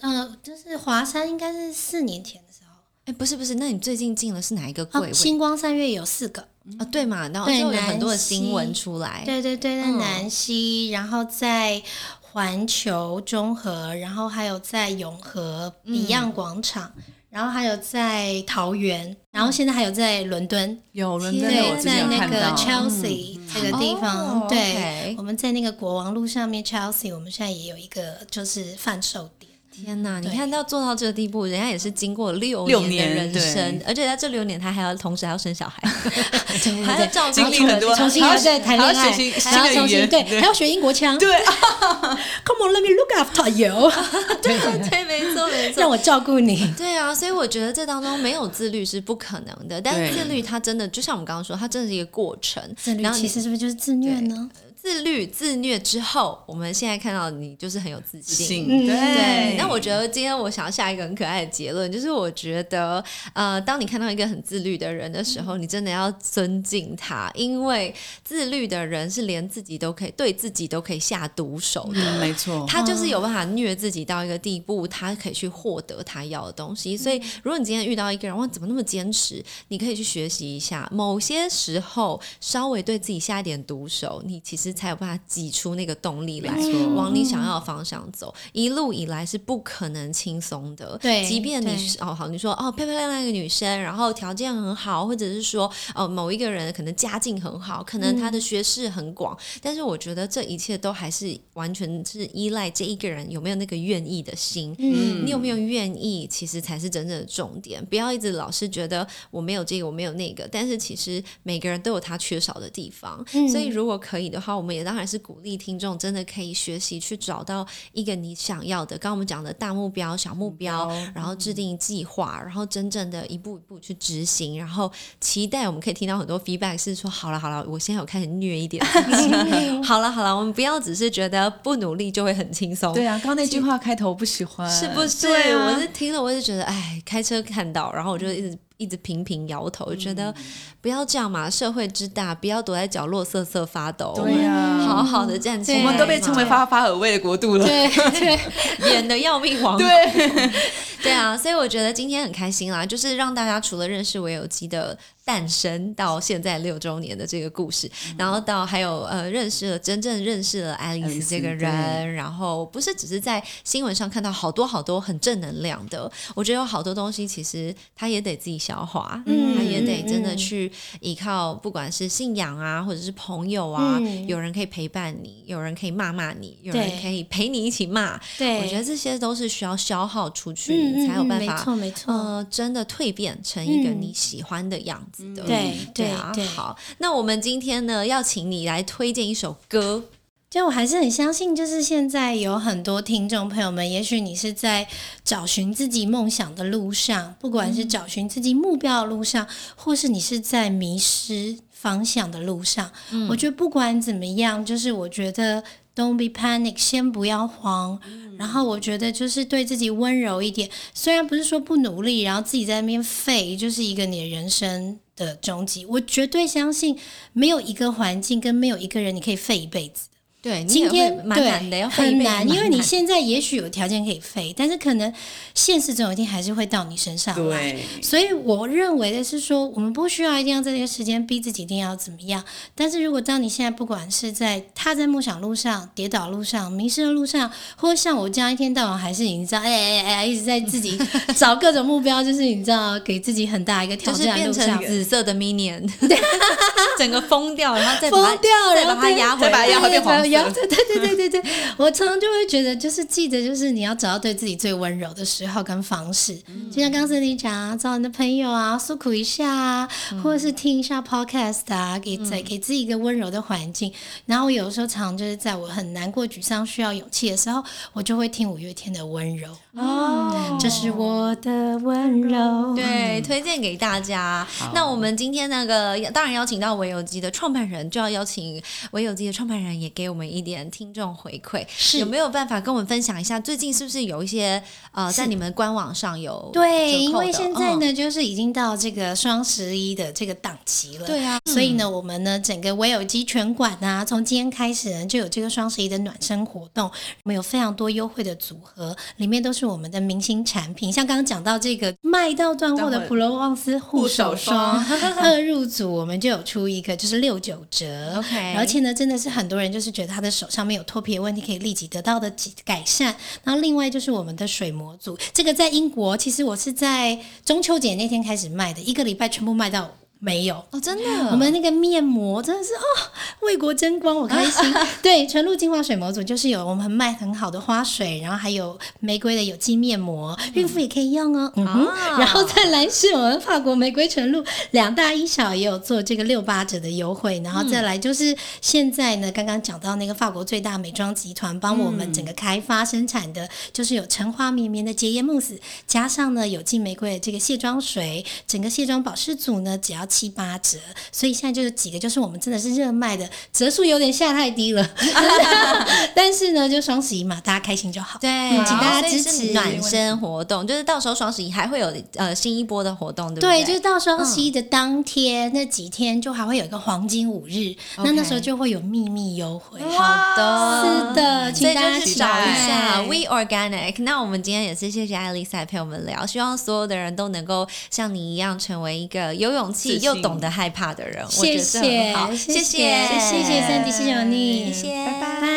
呃，就是华山应该是四年前的时候，哎，不是不是，那你最近进的是哪一个柜哦，位？星光三月有四个，啊，对嘛，然后就有很多的新闻出来。对对对，在嗯南溪，然后在环球中和，然后还有在永和嗯 Beyond 广场，然后还有在桃园，然后现在还有在伦敦，有伦敦在那个，Chelsea 这个地方，哦对我们在那个国王路上面 Chelsea，我们现在也有一个就是贩售点。天哪！你看到做到这个地步，人家也是经过六六年的人生，而且在这六年，他还要同时还要生小孩，还要照顾经历很多重新还要再谈恋爱，还要重新对，还要学英国腔。对，Come on, let me look after you，对对，没错没错让。我照顾你。对啊，所以我觉得这当中没有自律是不可能的，但是自律它真的就像我们刚刚说，它真的是一个过程。自律然后其实是不是就是自虐呢？自律自虐之后，我们现在看到你就是很有自信。对对，，那我觉得今天我想要下一个很可爱的结论，就是我觉得，呃，当你看到一个很自律的人的时候，你真的要尊敬他，因为自律的人是连自己都可以对自己都可以下毒手的。嗯没错，他就是有办法虐自己到一个地步，他可以去获得他要的东西。所以，如果你今天遇到一个人，哇，怎么那么坚持？你可以去学习一下。某些时候，稍微对自己下一点毒手，你其实才有办法挤出那个动力来，往你想要的方向走。一路以来是不可能轻松的，对即便你是哦好，你说哦漂漂亮亮一个女生，然后条件很好，或者是说哦某一个人可能家境很好，可能他的学识很广，但是我觉得这一切都还是完全是依赖这一个人有没有那个愿意的心。嗯你有没有愿意，其实才是真正的重点。不要一直老是觉得我没有这个，我没有那个，但是其实每个人都有他缺少的地方。嗯所以如果可以的话，我们也当然是鼓励听众真的可以学习去找到一个你想要的，刚刚我们讲的大目标、小目标，然后制定计划，然后真正的一步一步去执行，然后期待我们可以听到很多 feedback 是说，好了好了，我现在有开始虐一点，好了好了，我们不要只是觉得不努力就会很轻松，对啊，刚刚那句话开头我不喜欢，是不是？对啊。我是听了，我就觉得，哎，开车看到，然后我就一直一直频频摇头，觉得不要这样嘛，社会之大，不要躲在角落瑟瑟发抖，对呀。好好的站起来我们都被称为发发尔威的国度了。对。对，演的要命王，对，对啊，所以我觉得今天很开心啦，就是让大家除了认识维有基的诞生到现在六周年的这个故事，然后到还有呃认识了真正认识了爱丽丝丝这个人，然后不是只是在新闻上看到好多好多很正能量的，我觉得有好多东西其实他也得自己消化，嗯他也得真的嗯。去依靠，不管是信仰啊，或者是朋友啊，嗯。有人可以陪伴你，有人可以骂骂你，有人可以陪你一起骂，对，我觉得这些都是需要消耗出去，才有办法没错没错，呃，真的蜕变成一个嗯。你喜欢的样子的。对对啊，对好，那我们今天呢，要请你来推荐一首歌。就我还是很相信，就是现在有很多听众朋友们，也许你是在找寻自己梦想的路上，不管是找寻自己目标的路上，或是你是在迷失方向的路上。我觉得不管怎么样，就是我觉得 don't be panic，先不要慌。然后我觉得就是对自己温柔一点，虽然不是说不努力，然后自己在那边废，就是一个你的人生的终极。我绝对相信，没有一个环境跟没有一个人你可以废一辈子。对，今天对蛮难的，要很难，因为你现在也许有条件可以飞，但是可能现实总有一天还是会到你身上来。对，所以我认为的是说，我们不需要一定要在这个时间逼自己一定要怎么样。但是如果当你现在不管是在踏在梦想路上、跌倒路上、迷失的路上，或者像我这样一天到晚还是你知道，哎哎哎，一直在自己 找各种目标，就是你知道给自己很大一个挑就是战路上变成。紫色的 minion，整个疯掉，然后再把它疯掉，再把它压回来再把它。压回变黄对对对对对对，我常常就会觉得，就是记得，就是你要找到对自己最温柔的时候跟方式。就像刚才你讲啊，找你的朋友啊，诉苦一下啊，或者是听一下 podcast 啊，给再给自己一个温柔的环境。然后我有时候常常就是在我很难过、沮丧、需要勇气的时候，我就会听五月天的温柔。哦这是我的温柔。对，推荐给大家。那我们今天那个当然邀请到唯有机的创办人，就要邀请唯有机的创办人也给我们一点听众回馈，是有没有办法跟我们分享一下？最近是不是有一些呃，在你们官网上有对，因为现在呢，嗯就是已经到这个双十一的这个档期了。对啊，所以呢，我们呢整个唯有机全馆啊，从今天开始呢就有这个双十一的暖身活动，我们有非常多优惠的组合，里面都是我们的明星产品，像刚刚讲到这个卖到断货的普罗旺斯护手霜，二入组我们就有出一个就是六九折 OK 而且呢，真的是很多人就是觉得他的手上面有脱皮的问题，可以立即得到的改善。然后另外就是我们的水膜组，这个在英国其实我是在中秋节那天开始卖的，一个礼拜全部卖到。没有，哦，真的，我们那个面膜真的是哦，为国争光，我开心。对，纯露精华水模组就是有我们卖很好的花水，然后还有玫瑰的有机面膜，孕妇也可以用哦。嗯哼，啊。然后再来是我们法国玫瑰纯露，两大一小也有做这个六八折的优惠，然后再来就是现在呢，刚刚讲到那个法国最大美妆集团帮我们整个开发生产的，就是有橙花绵绵的洁颜慕斯，加上呢有机玫瑰的这个卸妆水，整个卸妆保湿组呢，只要七八折所以现在就是几个就是我们真的是热卖的折数有点下太低了。但是呢就双十一嘛大家开心就好对请大家支持暖身活动就是到时候双十一还会有呃新一波的活动对不对？就是到双十一的当天那几天就还会有一个黄金五日那那时候就会有秘密优惠好的。是的请大家找一下。We organic 那我们今天也是谢谢爱丽丝来陪我们聊希望所有的人都能够像你一样成为一个有勇气又懂得害怕的人谢谢好。谢谢谢谢。三弟谢谢你谢谢拜拜。